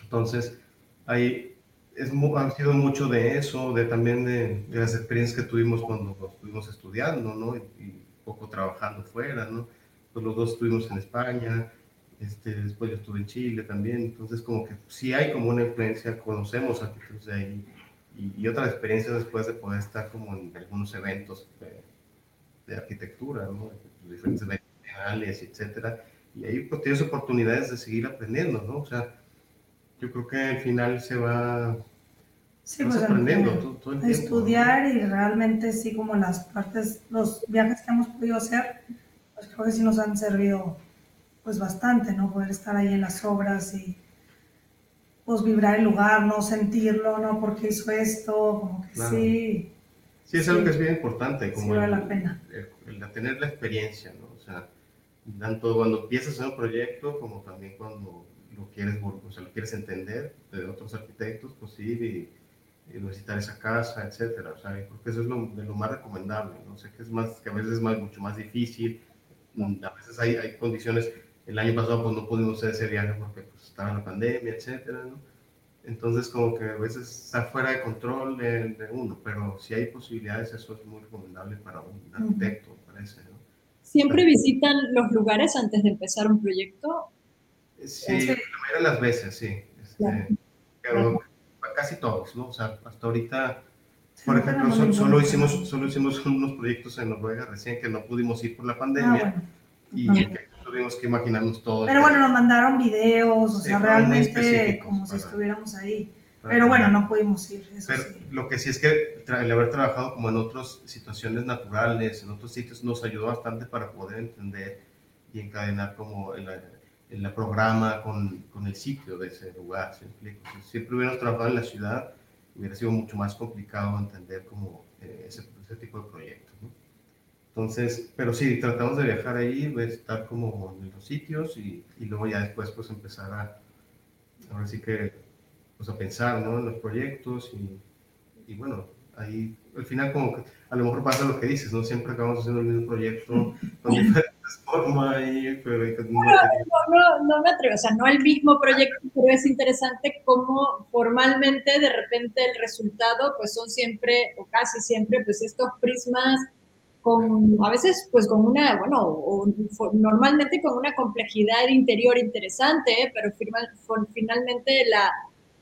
Entonces, hay, es, ha sido mucho de eso, de también de, las experiencias que tuvimos cuando estuvimos estudiando, ¿no? Y, poco trabajando fuera, ¿no? Pues los dos estuvimos en España, este, después yo estuve en Chile también, entonces como que sí hay como una influencia, conocemos arquitectos de ahí, y, otras experiencias después de poder estar como en algunos eventos de, arquitectura, ¿no? diferentes eventos etcétera, y ahí pues tienes oportunidades de seguir aprendiendo, ¿no? O sea, yo creo que al final se va sí, pues, aprendiendo todo, el tiempo, Estudiar y realmente sí como las partes, los viajes que hemos podido hacer, pues creo que sí nos han servido pues bastante, ¿no? Poder estar ahí en las obras y pues vibrar el lugar, no sentirlo, no porque hizo esto, como que sí. Sí, es algo que es bien importante, como vale la pena. El, tener la experiencia, ¿no? O sea, tanto cuando empiezas en un proyecto como también cuando lo quieres, o sea, lo quieres entender de otros arquitectos, pues sí, y, visitar esa casa, etcétera, o sea, porque eso es lo, de lo más recomendable, ¿no? sé que es más, que a veces es más, mucho más difícil, a veces hay, hay condiciones, el año pasado pues no pudimos hacer ese viaje porque pues, estaba la pandemia, etcétera, ¿no? Entonces, como que a veces está fuera de control de, uno, pero si hay posibilidades, eso es muy recomendable para un arquitecto, parece, ¿no? ¿Siempre visitan los lugares antes de empezar un proyecto? Sí, la mayoría de las veces, sí. Este, pero casi todos, ¿no? O sea, hasta ahorita Por ejemplo, solo, hicimos, solo hicimos *laughs* unos proyectos en Noruega recién que no pudimos ir por la pandemia ah, y tuvimos que imaginarnos todo. Pero bueno, nos mandaron videos, o sea, realmente como si estuviéramos ahí. Pero bueno, no pudimos ir. Pero lo que sí es que el haber trabajado como en otras situaciones naturales, en otros sitios, nos ayudó bastante para poder entender y encadenar como el, el programa con, con, el sitio de ese lugar. Si siempre hubiéramos trabajado en la ciudad, hubiera sido mucho más complicado entender como eh, ese, ese, tipo de proyectos. Entonces, pero sí, tratamos de viajar ahí, de estar como en los sitios y, y luego ya después pues empezar a, ahora sí que, pues a pensar, ¿no? En los proyectos y, y bueno, ahí al final como que a lo mejor pasa lo que dices, ¿no? Siempre acabamos haciendo el mismo proyecto con *laughs* diferentes formas y pero no, no, no, me atrevo, o sea, no el mismo proyecto, pero es interesante cómo formalmente de repente el resultado pues son siempre o casi siempre pues estos prismas con, a veces pues con una, bueno, o, normalmente con una complejidad interior interesante, ¿eh? pero finalmente la,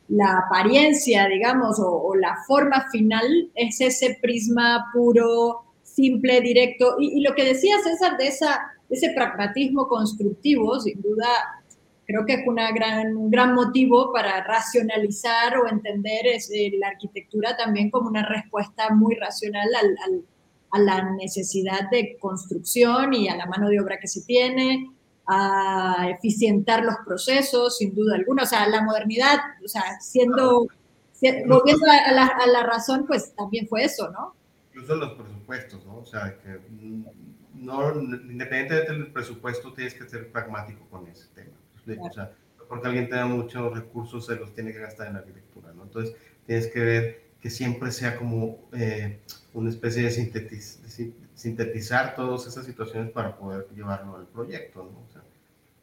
la apariencia, digamos, o, la forma final es ese prisma puro, simple, directo. Y, lo que decía César de esa, ese pragmatismo constructivo, sin duda, creo que es una gran, un gran motivo para racionalizar o entender eh, la arquitectura también como una respuesta muy racional al, a la necesidad de construcción y a la mano de obra que se tiene, a eficientar los procesos, sin duda alguna. O sea, la modernidad, o sea, siendo, volviendo a la, a la razón, pues también fue eso, ¿no? Incluso los presupuestos, ¿no? O sea, que no, independientemente del presupuesto, tienes que ser pragmático con ese tema. O sea, porque alguien tenga muchos recursos, se los tiene que gastar en la arquitectura, ¿no? Entonces, tienes que ver que siempre sea como eh, una especie de, sintetizar todas esas situaciones para poder llevarlo al proyecto, ¿no? O sea,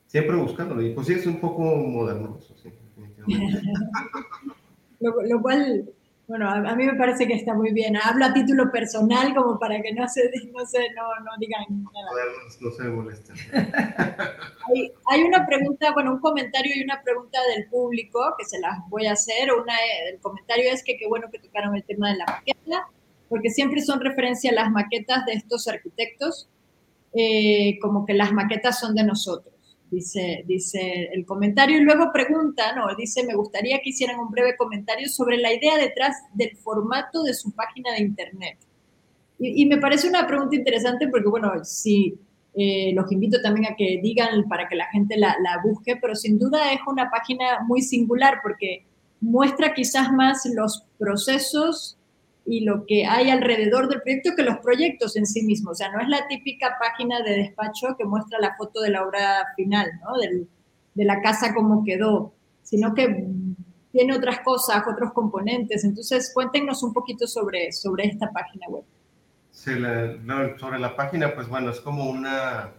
siempre buscándolo. Y pues sí, es un poco moderno eso, sí, *laughs* *laughs* lo, lo, cual bueno, a, mí me parece que está muy bien. Hablo a título personal como para que no se, no se, no, no digan nada. No, se molesten. *laughs* Hay, hay, una pregunta, bueno, un comentario y una pregunta del público que se las voy a hacer. Una, el comentario es que qué bueno que tocaron el tema de la maqueta, porque siempre son referencia a las maquetas de estos arquitectos, eh, como que las maquetas son de nosotros dice, dice el comentario. Y luego pregunta, ¿no? Dice, me gustaría que hicieran un breve comentario sobre la idea detrás del formato de su página de internet. Y, me parece una pregunta interesante porque, bueno, sí, eh, los invito también a que digan para que la gente la, la busque, pero sin duda es una página muy singular porque muestra quizás más los procesos y lo que hay alrededor del proyecto que los proyectos en sí mismos. O sea, no es la típica página de despacho que muestra la foto de la obra final, ¿no? de la casa como quedó, sino que tiene otras cosas, otros componentes. Entonces, cuéntenos un poquito sobre, sobre esta página web. Sí, sobre la página, pues bueno, es como una,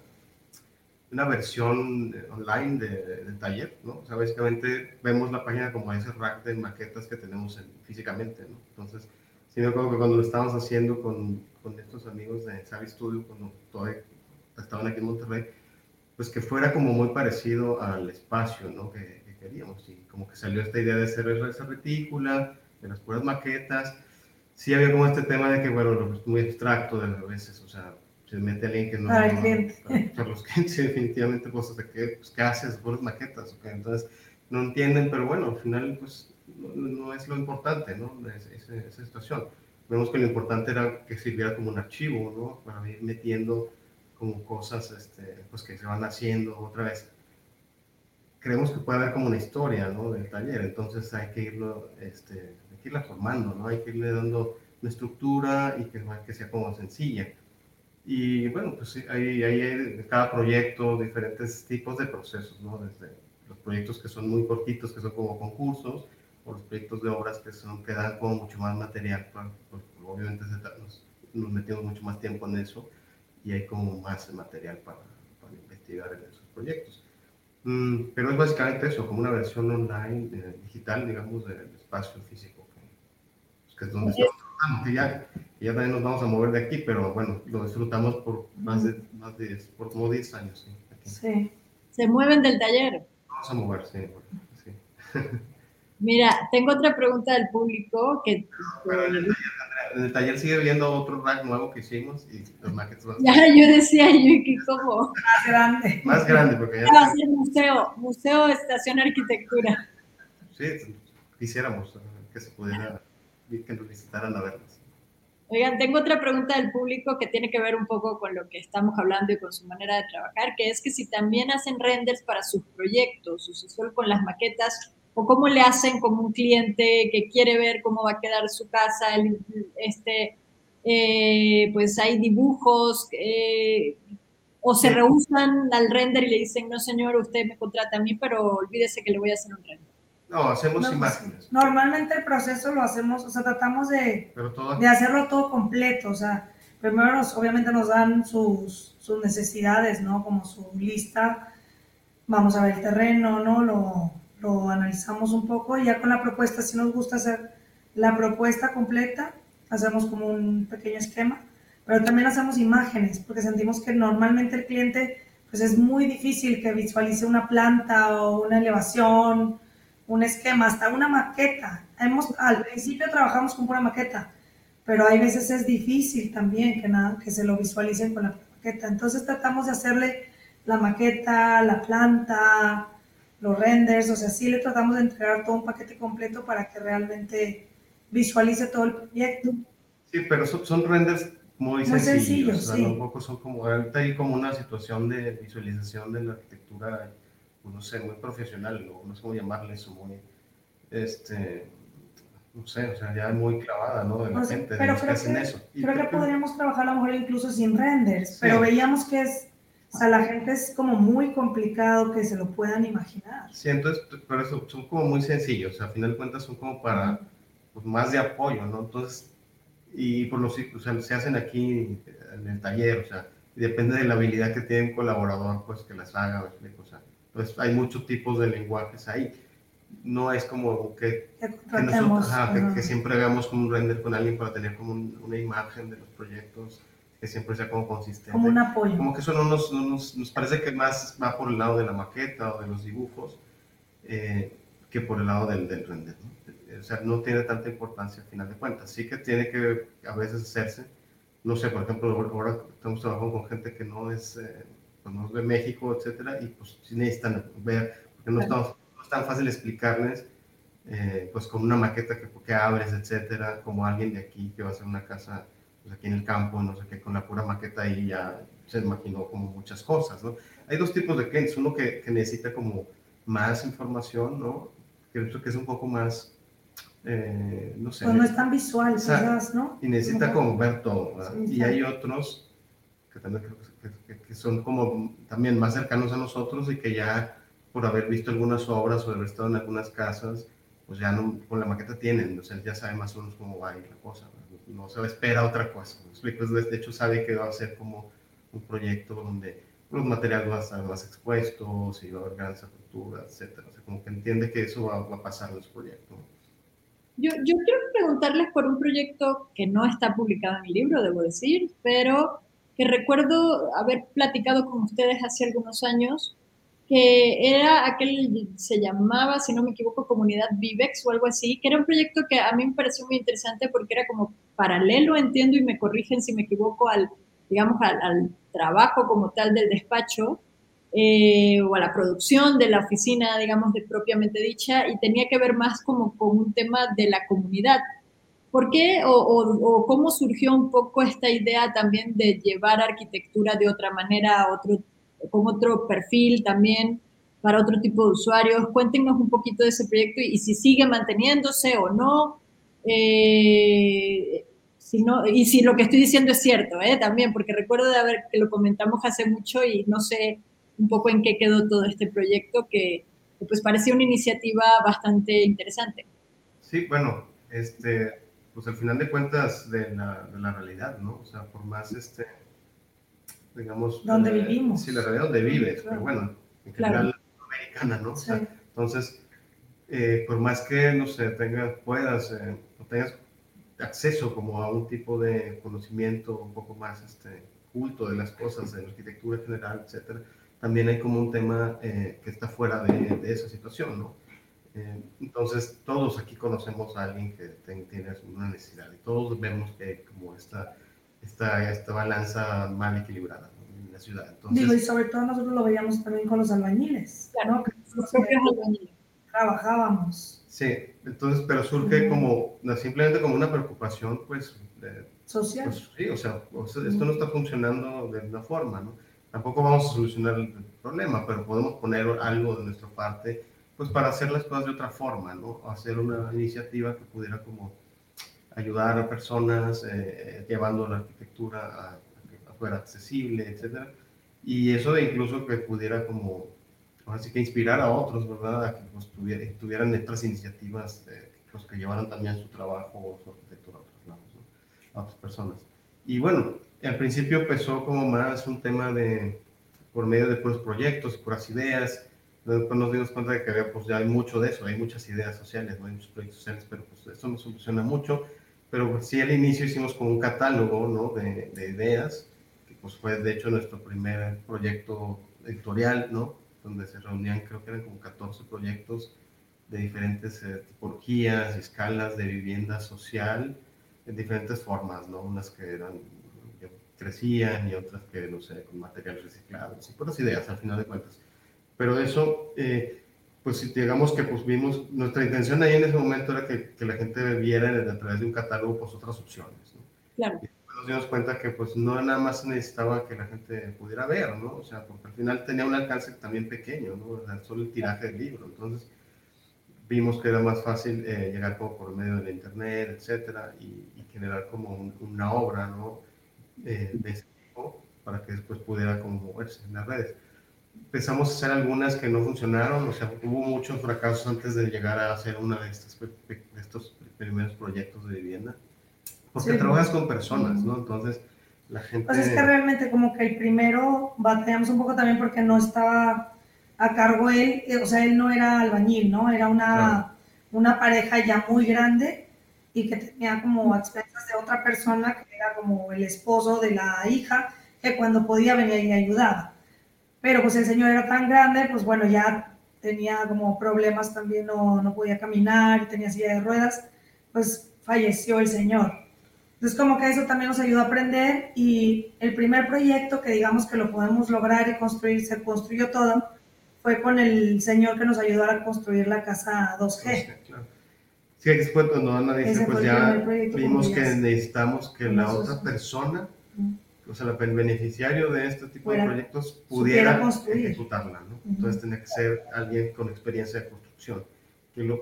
una versión online del taller, ¿no? O sea, básicamente vemos la página como ese rack de maquetas que tenemos físicamente, ¿no? Entonces, Sí, me acuerdo que cuando lo estábamos haciendo con, con estos amigos de Savi Studio, cuando todavía estaban aquí en Monterrey, pues que fuera como muy parecido al espacio ¿no? que, queríamos. Y como que salió esta idea de hacer esa retícula, de las puras maquetas. Sí había como este tema de que, bueno, es muy abstracto de a veces, o sea, se mete alguien que no... Para el cliente. *laughs* Para, los clientes, definitivamente, pues, ¿de qué, pues, ¿qué haces? Puras maquetas, ¿ok? Entonces, no entienden, pero bueno, al final, pues, no, es lo importante, ¿no? Esa, esa, situación. Vemos que lo importante era que sirviera como un archivo, ¿no? Para ir metiendo como cosas este, pues que se van haciendo otra vez. Creemos que puede haber como una historia, ¿no? Del taller, entonces hay que irlo, este, hay que irla formando, ¿no? Hay que irle dando una estructura y que, que sea como sencilla. Y bueno, pues hay, hay cada proyecto diferentes tipos de procesos, ¿no? Desde los proyectos que son muy cortitos, que son como concursos, por proyectos de obras que, son, que dan como mucho más material, pues, obviamente nos, nos, metimos mucho más tiempo en eso y hay como más material para, para investigar en esos proyectos. Mm, pero es básicamente eso, como una versión online, eh, digital, digamos, del espacio físico, que, pues, que es donde estamos trabajando, que ya, ya también nos vamos a mover de aquí, pero bueno, lo disfrutamos por más de, más de por como 10 años. Sí, sí. Se mueven del taller. Vamos a mover, sí. sí. *laughs* Mira, tengo otra pregunta del público que... en el taller sigue viendo otro rack nuevo que hicimos y los maquetes Ya, yo decía, yo que como... Más grande. Más grande, porque ya... Va a ser museo, museo, estación, arquitectura. Sí, quisiéramos que se pudiera, que nos visitaran a vernos. Oigan, tengo otra pregunta del público que tiene que ver un poco con lo que estamos hablando y con su manera de trabajar, que es que si también hacen renders para sus proyectos, o si solo con las maquetas, o cómo le hacen como un cliente que quiere ver cómo va a quedar su casa, este, eh, pues hay dibujos, eh, o se rehusan al render y le dicen, no señor, usted me contrata a mí, pero olvídese que le voy a hacer un render. No, hacemos pues, imágenes. Normalmente el proceso lo hacemos, o sea, tratamos de, de hacerlo todo completo, o sea, primero obviamente nos dan sus, sus, necesidades, ¿no? Como su lista, vamos a ver el terreno, ¿no? Lo, lo analizamos un poco y ya con la propuesta, si nos gusta hacer la propuesta completa, hacemos como un pequeño esquema, pero también hacemos imágenes, porque sentimos que normalmente el cliente, pues es muy difícil que visualice una planta o una elevación, un esquema, hasta una maqueta. Hemos, al principio trabajamos con pura maqueta, pero hay veces es difícil también que, nada, que se lo visualicen con la maqueta. Entonces tratamos de hacerle la maqueta, la planta, los renders, o sea, sí le tratamos de entregar todo un paquete completo para que realmente visualice todo el proyecto. Sí, pero son, renders muy, sencillos, son como, ahorita hay como una situación de visualización de la arquitectura no sé, muy profesional, no sé cómo llamarle eso, muy, este, no sé, o sea, ya muy clavada, ¿no? De la gente, pero que hacen eso. creo que podríamos trabajar a lo mejor incluso sin renders, pero veíamos que es, o sea, la gente es como muy complicado que se lo puedan imaginar. Sí, entonces, pero eso, son como muy sencillos, o sea, a final de cuentas son como para, pues, más de apoyo, ¿no? Entonces, y por los, o sea, se hacen aquí en el taller, o sea, depende de la habilidad que tiene un colaborador, pues que las haga, o sea, pues hay muchos tipos de lenguajes ahí. No es como que, que, siempre hagamos como un render con alguien para tener como una imagen de los proyectos que siempre sea como consistente. Como un apoyo. Como que eso no nos, nos, nos parece que más va por el lado de la maqueta o de los dibujos eh, que por el lado del, del render. O sea, no tiene tanta importancia al final de cuentas. Sí que tiene que a veces hacerse. No sé, por ejemplo, ahora estamos trabajando con gente que no es... Eh, pues, de México, etcétera, y pues si necesitan ver, porque no, es tan fácil explicarles, eh, pues con una maqueta que, que, abres, etcétera, como alguien de aquí que va a hacer una casa pues, aquí en el campo, no sé qué, con la pura maqueta ahí ya se imaginó como muchas cosas, ¿no? Hay dos tipos de clientes, uno que, que necesita como más información, ¿no? Creo que es un poco más, eh, no sé. Pues no es tan visual, ¿no? Y necesita como ver todo, y hay otros que también creo que que, son como también más cercanos a nosotros y que ya por haber visto algunas obras o haber estado en algunas casas, pues ya no, con la maqueta tienen, o sea, ya sabe más o menos cómo va a ir la cosa, no, se espera otra cosa, pues de hecho sabe que va a ser como un proyecto donde los materiales van a estar más expuestos y va a haber grandes aperturas, etcétera, o sea, como que entiende que eso va, a pasar en su proyecto. Yo, yo quiero preguntarles por un proyecto que no está publicado en el libro, debo decir, pero que recuerdo haber platicado con ustedes hace algunos años, que era aquel, se llamaba, si no me equivoco, Comunidad Vivex o algo así, que era un proyecto que a mí me pareció muy interesante porque era como paralelo, entiendo, y me corrigen si me equivoco, al, digamos, al, trabajo como tal del despacho, eh, o a la producción de la oficina, digamos, de propiamente dicha, y tenía que ver más como con un tema de la comunidad. ¿Por qué o, cómo surgió un poco esta idea también de llevar arquitectura de otra manera, otro, con otro perfil también para otro tipo de usuarios? Cuéntenos un poquito de ese proyecto y, si sigue manteniéndose o no. Eh, si no, y si lo que estoy diciendo es cierto, ¿eh? también, porque recuerdo de haber que lo comentamos hace mucho y no sé un poco en qué quedó todo este proyecto que, que pues parecía una iniciativa bastante interesante. Sí, bueno, este, pues al final de cuentas de la, de la realidad, ¿no? O sea, por más, este, digamos... Donde eh, vivimos. Sí, la realidad donde vives, pero bueno, en general americana, ¿no? O sea, entonces, eh, por más que, no sé, tengas, puedas, eh, o tengas acceso como a un tipo de conocimiento un poco más este, culto de las cosas, de la arquitectura general, etcétera, también hay como un tema que está fuera de, de esa situación, ¿no? Eh, entonces, todos aquí conocemos a alguien que tiene una necesidad y todos vemos que como esta, esta, esta balanza mal equilibrada en la ciudad. Entonces, Digo, y sobre todo nosotros lo veíamos también con los albañiles, claro, ¿no? Que trabajábamos. Sí, entonces, pero surge como, simplemente como una preocupación, pues, social. Pues, sí, o sea, esto no está funcionando de una forma, ¿no? Tampoco vamos a solucionar el problema, pero podemos poner algo de nuestra parte, pues, para hacer las cosas de otra forma, ¿no? Hacer una iniciativa que pudiera como ayudar a personas, eh, llevando la arquitectura a, a, fuera accesible, etcétera. Y eso de incluso que pudiera como así que inspirar a otros, ¿verdad? A que pues, tuvieran otras iniciativas, eh, los que llevaran también su trabajo o su arquitectura a otros lados, ¿no? a otras personas. Y bueno, al principio empezó como más un tema de, por medio de puros proyectos puras ideas, después nos dimos cuenta de que pues, ya hay mucho de eso, hay muchas ideas sociales, ¿no? hay muchos proyectos sociales, pero pues eso no soluciona mucho, pero sí al inicio hicimos como un catálogo ¿no? de, de ideas, que pues fue de hecho nuestro primer proyecto editorial, ¿no? donde se reunían, creo que eran como 14 proyectos de diferentes eh, tipologías y escalas de vivienda social en diferentes formas, ¿no? Unas que eran que crecían y otras que, no sé, con materiales reciclados y puras ideas al final de cuentas. Pero eso, eh, pues digamos que pues vimos, nuestra intención ahí en ese momento era que, que la gente viera a través de un catálogo pues otras opciones, ¿no? Claro nos dimos cuenta que pues no nada más necesitaba que la gente pudiera ver, ¿no? O sea, porque al final tenía un alcance también pequeño, ¿no? O sea, solo el tiraje del libro. Entonces vimos que era más fácil eh, llegar como por medio de internet, etcétera, y, generar como una obra, ¿no? Eh, de ese tipo para que después pudiera como moverse en las redes. Empezamos a hacer algunas que no funcionaron, o sea, hubo muchos fracasos antes de llegar a hacer una de, estas, de estos primeros proyectos de vivienda porque trabajas con personas, ¿no? Entonces, la gente... Pues es que realmente como que el primero batallamos un poco también porque no estaba a cargo él, eh, o sea, él no era albañil, ¿no? Era una, una pareja ya muy grande y que tenía como expensas de otra persona que era como el esposo de la hija, que cuando podía venía y ayudaba. Pero pues el señor era tan grande, pues bueno, ya tenía como problemas también, no, no podía caminar, tenía silla de ruedas, pues falleció el señor. Entonces, como que eso también nos ayudó a aprender y el primer proyecto que digamos que lo podemos lograr y construir, se construyó todo, fue con el señor que nos ayudó a construir la casa 2G. Sí, después cuando Ana dice, pues ya vimos que necesitamos que la otra persona, o sea, el beneficiario de este tipo de proyectos pudiera ejecutarla, ¿no? Entonces tenía que ser alguien con experiencia de construcción,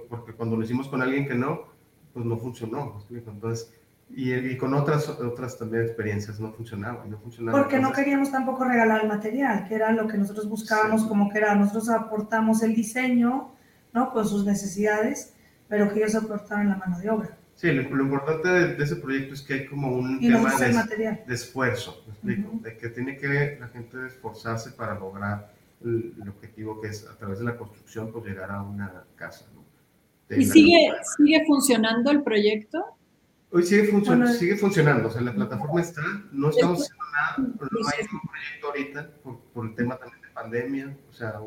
porque cuando lo hicimos con alguien que no, pues no funcionó, Entonces y, con otras, otras también experiencias no funcionaba. No funcionaba Porque no queríamos tampoco regalar el material, que era lo que nosotros buscábamos, como que era, nosotros aportamos el diseño, ¿no? Con sus necesidades, pero que ellos aportaran la mano de obra. Sí, lo, importante de, ese proyecto es que hay como un tema de, de, esfuerzo, ¿me explico? De que tiene que la gente esforzarse para lograr el, objetivo que es a través de la construcción, pues llegar a una casa, ¿no? ¿Y sigue, sigue funcionando el proyecto? Hoy sigue, sigue funcionando, o sea, la plataforma está, no estamos haciendo nada, pero no hay un proyecto ahorita por, el tema también de pandemia, o sea,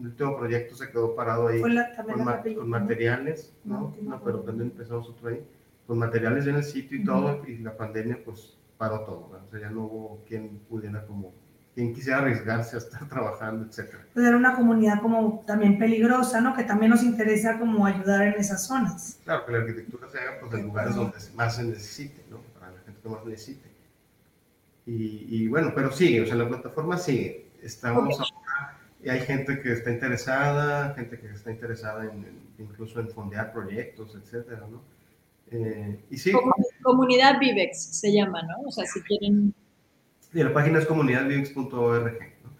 un, último proyecto se quedó parado ahí con, materiales, ¿no? no, pero también empezamos otro ahí, con materiales en el sitio y todo, y la pandemia pues paró todo, o sea, ya no hubo quien pudiera como quien quisiera arriesgarse a estar *laughs* trabajando, etcétera. Pues era una comunidad como también peligrosa, ¿no? Que también nos interesa como ayudar en esas zonas. Claro, que la arquitectura se haga pues, en lugares donde más se necesite, ¿no? Para la gente que más necesite. Y, y bueno, pero sigue, o sea, la plataforma sigue. Estamos ahora, y hay gente que está interesada, gente que está interesada en, incluso en fondear proyectos, etcétera, ¿no? Eh, y sí. Comunidad Vivex se llama, ¿no? O sea, si quieren y la página es comunidadvivix.org. ¿no?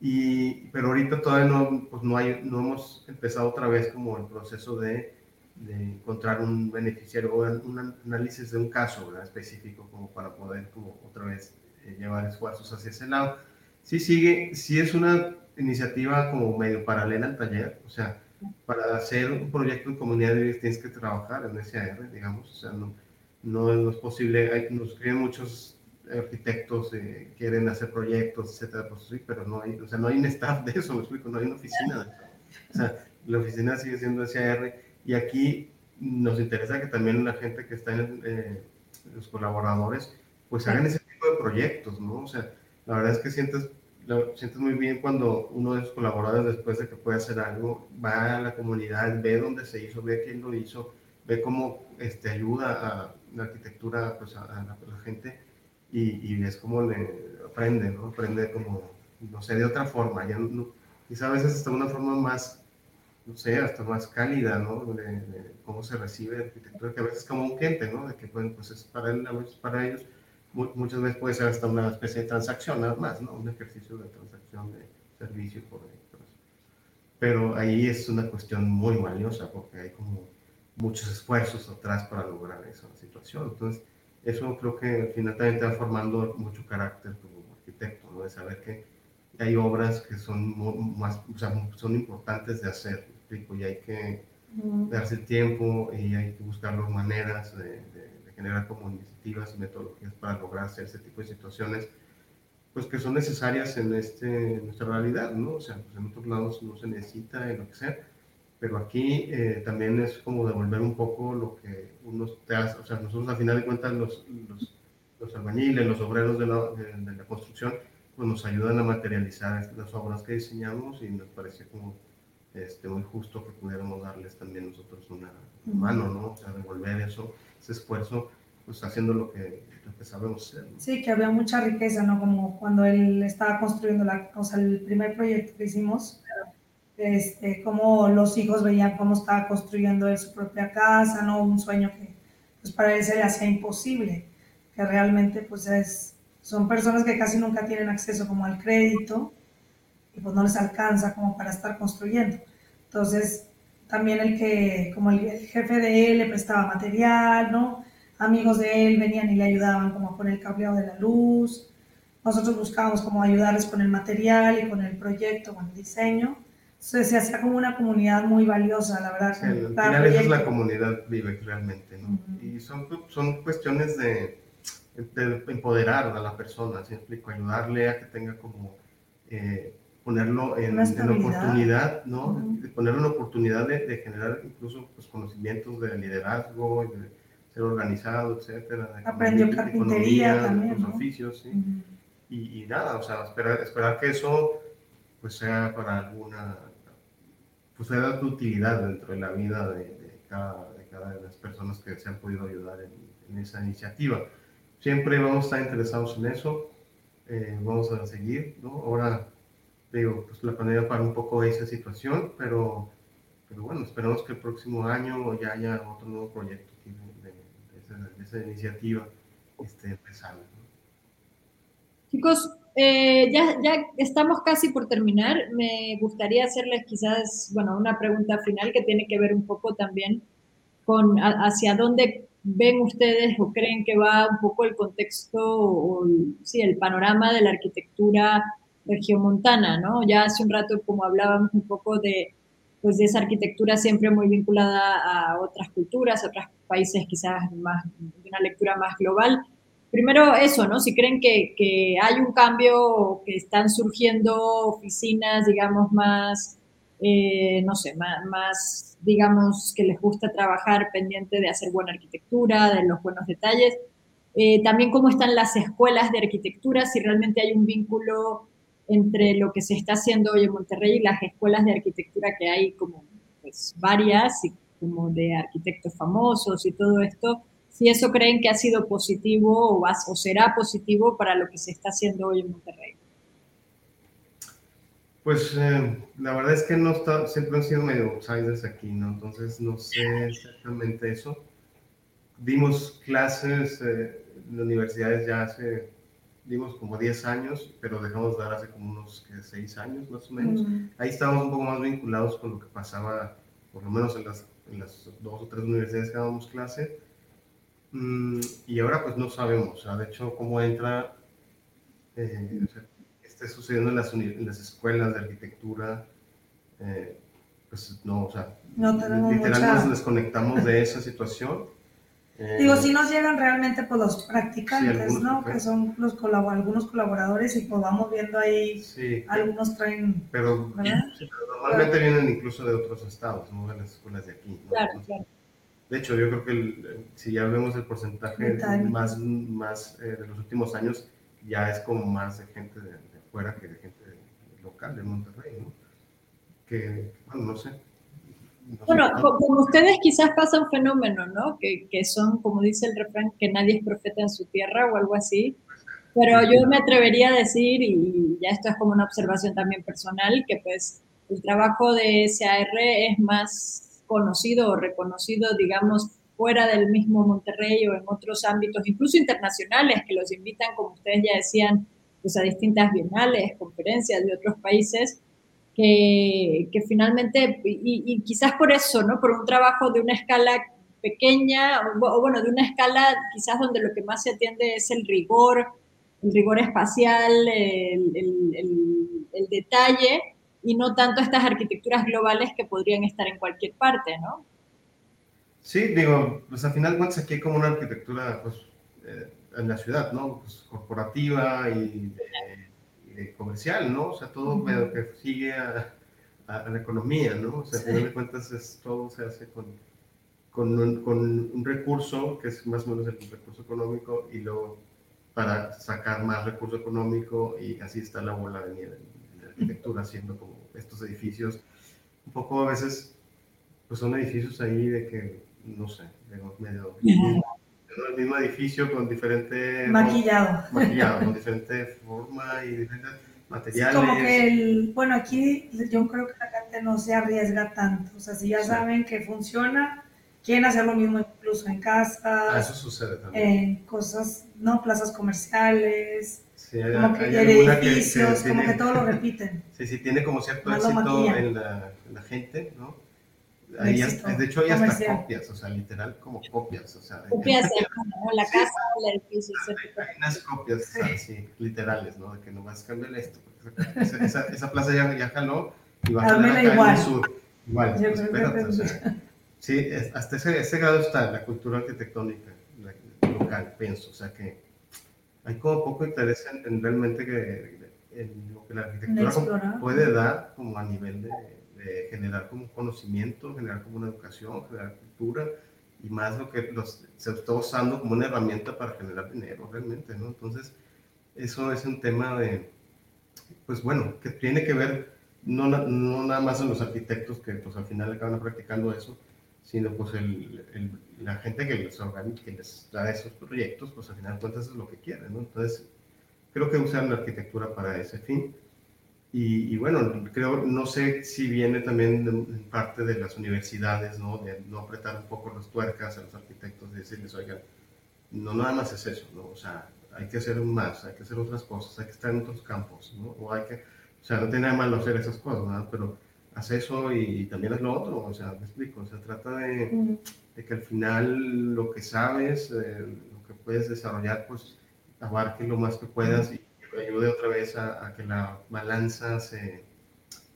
Y, pero ahorita todavía no, pues no, hay, no hemos empezado otra vez como el proceso de, de encontrar un beneficiario o un análisis de un caso específico como para poder como otra vez eh, llevar esfuerzos hacia ese lado. Sí sigue, sí es una iniciativa como medio paralela al taller, o sea, para hacer un proyecto en comunidad tienes que trabajar en SAR, digamos, o sea, no, no es posible, hay, nos escriben muchos arquitectos eh, quieren hacer proyectos, etcétera, pues sí, pero no hay, o sea, no hay un staff de eso, me explico, no hay una oficina de eso. O sea, la oficina sigue siendo SAR y aquí nos interesa que también la gente que está en eh, los colaboradores, pues hagan ese tipo de proyectos, ¿no? O sea, la verdad es que sientes, lo, sientes muy bien cuando uno de los colaboradores, después de que puede hacer algo, va a la comunidad, ve dónde se hizo, ve quién lo hizo, ve cómo este, ayuda a la arquitectura pues, a, la, gente y, y ves cómo le aprende, ¿no? Aprende como, no sé, de otra forma. Ya no, quizá a veces hasta una forma más, no sé, hasta más cálida, ¿no? De, cómo se recibe arquitectura, que a veces es como un cliente, ¿no? De que, pueden, pues es para, él, para ellos, muchas veces puede ser hasta una especie de transacción, nada más, ¿no? Un ejercicio de transacción de servicio por ahí. Pero ahí es una cuestión muy valiosa porque hay como muchos esfuerzos atrás para lograr esa situación. Entonces, eso creo que al final también te va formando mucho carácter como arquitecto, ¿no? De saber que hay obras que son más, o sea, son importantes de hacer, y hay que darse el tiempo y hay que buscar las maneras de, generar como iniciativas y metodologías para lograr hacer ese tipo de situaciones, pues que son necesarias en, este, nuestra realidad, ¿no? O sea, pues en otros lados no se necesita y lo que sea, pero aquí eh, también es como devolver un poco lo que uno te hace, o sea, nosotros al final de cuentas los, los, los albañiles, los obreros de la, de la construcción, pues nos ayudan a materializar las obras que diseñamos y nos parece como este, muy justo que pudiéramos darles también nosotros una mano, ¿no? O sea, devolver eso, ese esfuerzo, pues haciendo lo que, lo que sabemos hacer. Sí, que había mucha riqueza, ¿no? Como cuando él estaba construyendo la, o sea, el primer proyecto que hicimos, este, como los hijos veían cómo estaba construyendo él su propia casa, ¿no? Un sueño que pues para él se le hacía imposible, que realmente pues es son personas que casi nunca tienen acceso como al crédito y pues no les alcanza como para estar construyendo. Entonces, también el que, como el, jefe de él le prestaba material, ¿no? Amigos de él venían y le ayudaban como con el cableado de la luz. Nosotros buscábamos como ayudarles con el material y con el proyecto, con el diseño. Entonces se hacía como una comunidad muy valiosa, la verdad. Sí, al final esa es la comunidad vive realmente, ¿no? Y son, son cuestiones de, de empoderar a la persona, ¿sí explico? Ayudarle a que tenga como, eh, ponerlo en, en, oportunidad, ¿no? Ponerlo en oportunidad de, de generar incluso pues, conocimientos de liderazgo, de ser organizado, etcétera. Aprendió carpintería también, Los oficios, ¿sí? y, y, nada, o sea, esperar, esperar que eso pues sea para alguna, pues sea de utilidad dentro de la vida de, de, cada, de cada de las personas que se han podido ayudar en, en esa iniciativa siempre vamos a estar interesados en eso, eh, vamos a seguir, ¿no? Ahora, digo, pues la pandemia para un poco esa situación, pero, pero bueno, esperamos que el próximo año ya haya otro nuevo proyecto de, de, esa, iniciativa este, empezando. Chicos, eh, ya, ya estamos casi por terminar. Me gustaría hacerles quizás, bueno, una pregunta final que tiene que ver un poco también con hacia dónde ven ustedes o creen que va un poco el contexto o, sí, el panorama de la arquitectura regiomontana, ¿no? Ya hace un rato como hablábamos un poco de, pues de esa arquitectura siempre muy vinculada a otras culturas, a otros países quizás más, de una lectura más global. Primero eso, ¿no? Si creen que, que hay un cambio que están surgiendo oficinas, digamos, más, eh, no sé, más, más digamos, que les gusta trabajar pendiente de hacer buena arquitectura, de los buenos detalles. Eh, también cómo están las escuelas de arquitectura, si realmente hay un vínculo entre lo que se está haciendo hoy en Monterrey y las escuelas de arquitectura que hay como pues, varias, y como de arquitectos famosos y todo esto, si eso creen que ha sido positivo o, va, o será positivo para lo que se está haciendo hoy en Monterrey. Pues eh, la verdad es que no está, siempre han sido medio outsiders aquí, ¿no? Entonces no sé exactamente eso. Dimos clases eh, en universidades ya hace, dimos como 10 años, pero dejamos de dar hace como unos 6 años más o menos. Ahí estábamos un poco más vinculados con lo que pasaba, por lo menos en las, en las dos o tres universidades que dábamos clase. Mm, y ahora pues no sabemos, o sea, de hecho, cómo entra... Eh, esté sucediendo en las, en las escuelas de arquitectura, eh, pues no, o sea, literalmente nos desconectamos de esa situación. Eh, Digo, si nos llegan realmente pues los practicantes, ¿no? Que son los algunos colaboradores y pues vamos viendo ahí, algunos traen... Pero, normalmente vienen incluso de otros estados, no de las escuelas de aquí. Claro, claro. De hecho, yo creo que si ya vemos el porcentaje más, más eh, de los últimos años, ya es como más de gente de, afuera que de gente local de Monterrey, ¿no? Que, bueno, no sé, bueno, como ustedes quizás pasa un fenómeno, ¿no? Que, que, son, como dice el refrán, que nadie es profeta en su tierra o algo así. Pero yo me atrevería a decir, y ya esto es como una observación también personal, que pues el trabajo de SAR es más conocido o reconocido, digamos, fuera del mismo Monterrey o en otros ámbitos, incluso internacionales, que los invitan, como ustedes ya decían, pues a distintas bienales, conferencias de otros países, que, que finalmente, y, quizás por eso, ¿no? Por un trabajo de una escala pequeña, o, bueno, de una escala quizás donde lo que más se atiende es el rigor, el rigor espacial, el, el, el, detalle, y no tanto estas arquitecturas globales que podrían estar en cualquier parte, ¿no? Sí, digo, pues al final cuentas aquí hay como una arquitectura, pues, eh, en la ciudad, ¿no? Pues corporativa y eh, comercial, ¿no? O sea, todo que sigue a, la economía, ¿no? O sea, al final de cuentas es, todo se hace con, con, un, con, un, recurso que es más o menos el recurso económico y luego para sacar más recurso económico y así está la bola de nieve en la arquitectura haciendo como estos edificios. Un poco a veces, pues son edificios ahí de que, no sé, medio el mismo edificio con diferente... Maquillado. Maquillado, con diferente forma y diferentes materiales. como que, el, bueno, aquí yo creo que la gente no se arriesga tanto. O sea, si ya saben que funciona, quieren hacer lo mismo incluso en casa. Ah, eso sucede también. En cosas, ¿no? Plazas comerciales. Sí, hay, como que hay edificios, como que todo lo repiten. *laughs* Sí, sí, tiene como cierto éxito en la, en la gente, ¿no? De hecho, hay hasta copias, o sea, literal como copias. O sea, copias *laughs* de la casa o el edificio. Hay unas copias así, literales, ¿no? De que nomás cambian esto. Esa, esa, esa, plaza ya, ya jaló y va a acá igual. en el sur. Igual, Yo espérate, o sea, sí, hasta ese, ese, grado está la cultura arquitectónica local, pienso. O sea, que hay como poco interés en, en realmente que, en lo que la arquitectura puede dar como a nivel de generar como conocimiento, generar como una educación, generar cultura y más lo que los, se está usando como una herramienta para generar dinero realmente, ¿no? Entonces, eso es un tema de, pues bueno, que tiene que ver no, no nada más en los arquitectos que pues al final acaban practicando eso, sino pues el, la gente que les, organiza, que les da esos proyectos, pues al final de cuentas es lo que quieren, ¿no? Entonces, creo que usan la arquitectura para ese fin. Y, bueno, creo, no sé si viene también en parte de las universidades, ¿no? De no apretar un poco las tuercas a los arquitectos y decirles, oigan, no nada más es eso, ¿no? O sea, hay que hacer más, hay que hacer otras cosas, hay que estar en otros campos, ¿no? O hay que, o sea, no tiene nada malo hacer esas cosas, ¿no? Pero haz eso y, también haz lo otro, o sea, me explico, o sea, trata de, de que al final lo que sabes, eh, lo que puedes desarrollar, pues abarque lo más que puedas y ayude otra vez a, que la balanza se,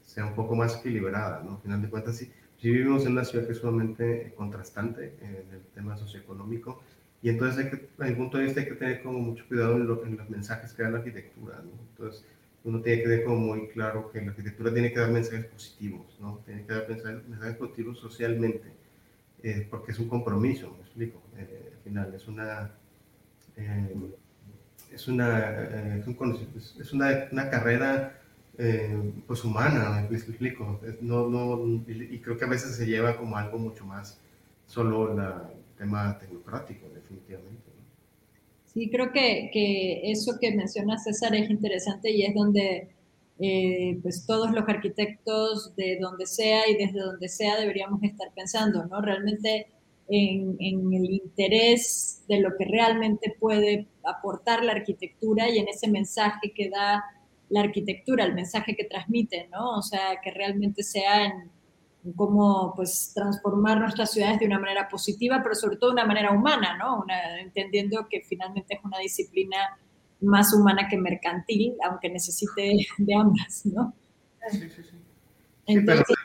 sea un poco más equilibrada, ¿no? Al final de cuentas, sí, vivimos en una ciudad que es sumamente contrastante en el tema socioeconómico, y entonces hay que, desde el punto de vista hay que tener como mucho cuidado en, los mensajes que da la arquitectura, ¿no? Entonces, uno tiene que tener como muy claro que la arquitectura tiene que dar mensajes positivos, ¿no? Tiene que dar mensajes, positivos socialmente, eh, porque es un compromiso, me explico. Eh, al final, es una... Eh, es una, eh, es una, una carrera eh, pues humana, me explico, no, no, y creo que a veces se lleva como algo mucho más solo el tema tecnocrático, definitivamente. Sí, creo que, que, eso que menciona César es interesante y es donde eh, pues todos los arquitectos de donde sea y desde donde sea deberíamos estar pensando, ¿no? Realmente en, el interés de lo que realmente puede aportar la arquitectura y en ese mensaje que da la arquitectura, el mensaje que transmite, ¿no? O sea, que realmente sea en, cómo pues transformar nuestras ciudades de una manera positiva, pero sobre todo de una manera humana, ¿no? entendiendo que finalmente es una disciplina más humana que mercantil, aunque necesite de ambas, ¿no? Sí, sí, sí. Entonces,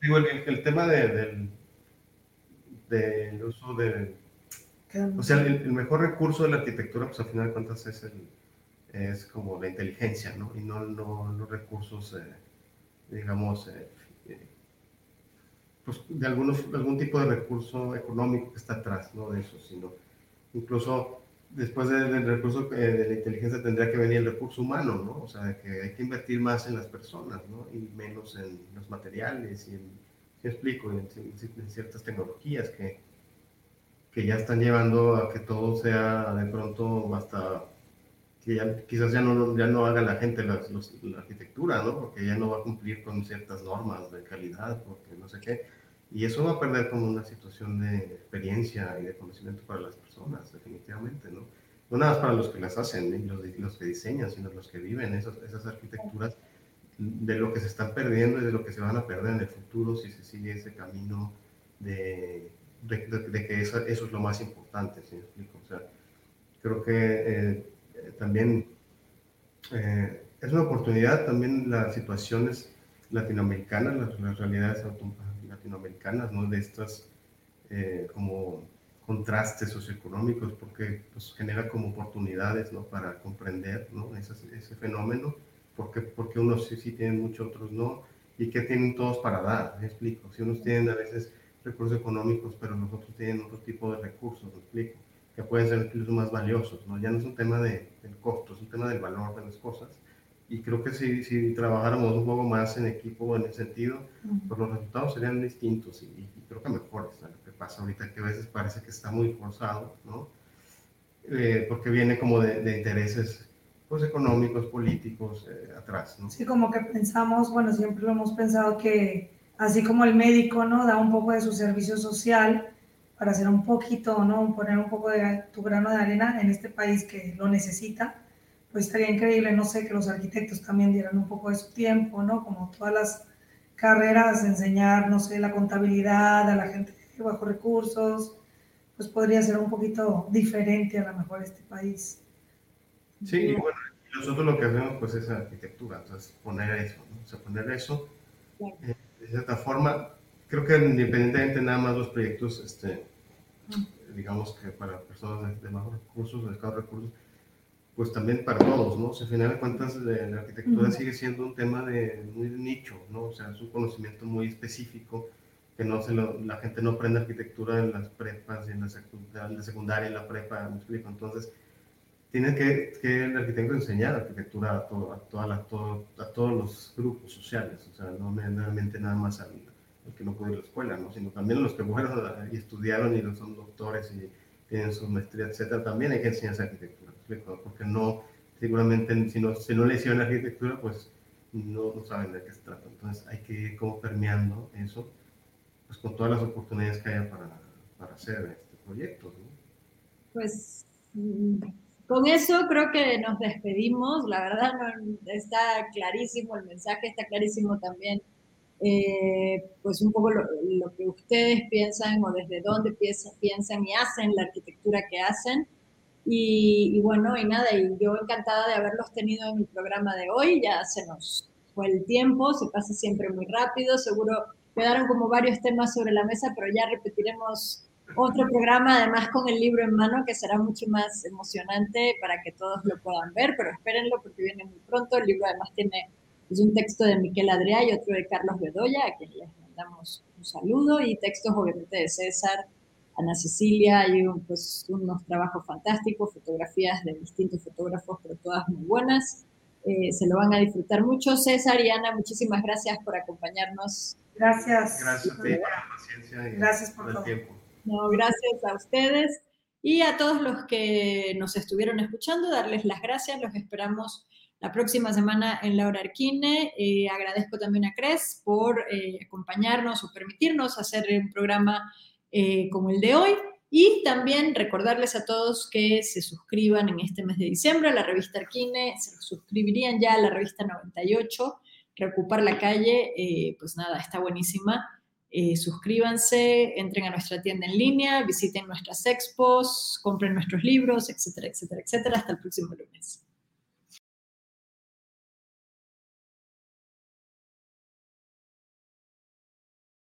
digo, el, tema de, del del uso de... O sea, el, mejor recurso de la arquitectura, pues al final de cuentas es, el, es como la inteligencia, ¿no? Y no, no los recursos, eh, digamos, eh, eh, pues de algunos, algún tipo de recurso económico que está atrás, ¿no? De eso, sino incluso después del recurso de la inteligencia tendría que venir el recurso humano, ¿no? O sea, que hay que invertir más en las personas, ¿no? Y menos en los materiales y en, ¿qué explico? En, en, ciertas tecnologías que, que ya están llevando a que todo sea de pronto hasta que ya, quizás ya no, ya no haga la gente la, la arquitectura, ¿no? Porque ya no va a cumplir con ciertas normas de calidad, porque no sé qué. Y eso va a perder como una situación de experiencia y de conocimiento para las personas, definitivamente, ¿no? No nada más para los que las hacen, y los, los, que diseñan, sino los que viven esas, esas arquitecturas, de lo que se están perdiendo y de lo que se van a perder en el futuro si se sigue ese camino de, de, que eso, eso, es lo más importante, ¿sí explico? O sea, creo que eh, también eh, es una oportunidad, también las situaciones latinoamericanas, las, las realidades latinoamericanas, ¿no? De estas eh, como contrastes socioeconómicos, porque pues, genera como oportunidades, ¿no? Para comprender, ¿no? Ese, ese fenómeno, porque, porque unos sí, sí tienen mucho, otros no, y que tienen todos para dar, ¿me explico? Si unos tienen a veces recursos económicos, pero los otros tienen otro tipo de recursos, ¿me explico? Que pueden ser incluso más valiosos, ¿no? Ya no es un tema de, del costo, es un tema del valor de las cosas y creo que si, si trabajáramos un poco más en equipo en ese sentido, pues los resultados serían distintos y, creo que mejores. ¿no? Lo que pasa ahorita que a veces parece que está muy forzado, ¿no? Eh, porque viene como de, de, intereses pues económicos, políticos eh, atrás, ¿no? Sí, como que pensamos, bueno, siempre lo hemos pensado que así como el médico, ¿no? Da un poco de su servicio social para hacer un poquito, ¿no? Poner un poco de tu grano de arena en este país que lo necesita pues estaría increíble, no sé, que los arquitectos también dieran un poco de su tiempo, ¿no? Como todas las carreras, enseñar, no sé, la contabilidad a la gente de bajos recursos, pues podría ser un poquito diferente a lo mejor este país. Sí, y bueno, nosotros lo que hacemos pues es arquitectura, entonces poner eso, ¿no? O sea, poner eso, eh, de cierta forma, creo que independientemente nada más los proyectos, este, digamos que para personas de, bajos recursos, de escasos recursos, pues también para todos, ¿no? O sea, al final de cuentas, la arquitectura sigue siendo un tema de muy nicho, ¿no? O sea, es un conocimiento muy específico que no se lo, la gente no aprende arquitectura en las prepas en la, secundaria, secundaria en la prepa, me explico. Entonces, tiene que, que, el arquitecto enseñar arquitectura a, todo, a, toda la, a todos los grupos sociales, o sea, no realmente nada más al, que no puede ir a la escuela, ¿no? sino también a los que fueron y estudiaron y son doctores y tienen su maestría, etcétera, también hay que enseñar arquitectura porque no, seguramente si no, si no le hicieron arquitectura, pues no, no, saben de qué se trata. Entonces hay que ir como permeando eso, pues con todas las oportunidades que haya para, para hacer este proyecto. Pues mm, con eso creo que nos despedimos. La verdad está clarísimo el mensaje, está clarísimo también eh, pues un poco lo, que ustedes piensan o desde dónde piensan, piensan y hacen la arquitectura que hacen. Y, bueno, y nada, y yo encantada de haberlos tenido en mi programa de hoy, ya se nos fue el tiempo, se pasa siempre muy rápido, seguro quedaron como varios temas sobre la mesa, pero ya repetiremos otro programa, además con el libro en mano, que será mucho más emocionante para que todos lo puedan ver, pero espérenlo porque viene muy pronto. El libro además tiene es un texto de Miquel Adrià y otro de Carlos Bedoya, a quien les mandamos un saludo, y textos obviamente de César Ana Cecilia, hay pues, unos trabajos fantásticos, fotografías de distintos fotógrafos, pero todas muy buenas. Eh, se lo van a disfrutar mucho. César y Ana, muchísimas gracias por acompañarnos. Gracias. Gracias a ti por la paciencia y gracias por, el tiempo. No, gracias a ustedes y a todos los que nos estuvieron escuchando, darles las gracias. Los esperamos la próxima semana en Laura Arquine. Eh, agradezco también a Cres por eh, acompañarnos o permitirnos hacer un programa eh, como el de hoy. Y también recordarles a todos que se suscriban en este mes de diciembre a la revista Arquine, se suscribirían ya a la revista 98, Reocupar la calle, eh, pues nada, está buenísima. Eh, suscríbanse, entren a nuestra tienda en línea, visiten nuestras expos, compren nuestros libros, etcétera, etcétera, etcétera. Hasta el próximo lunes.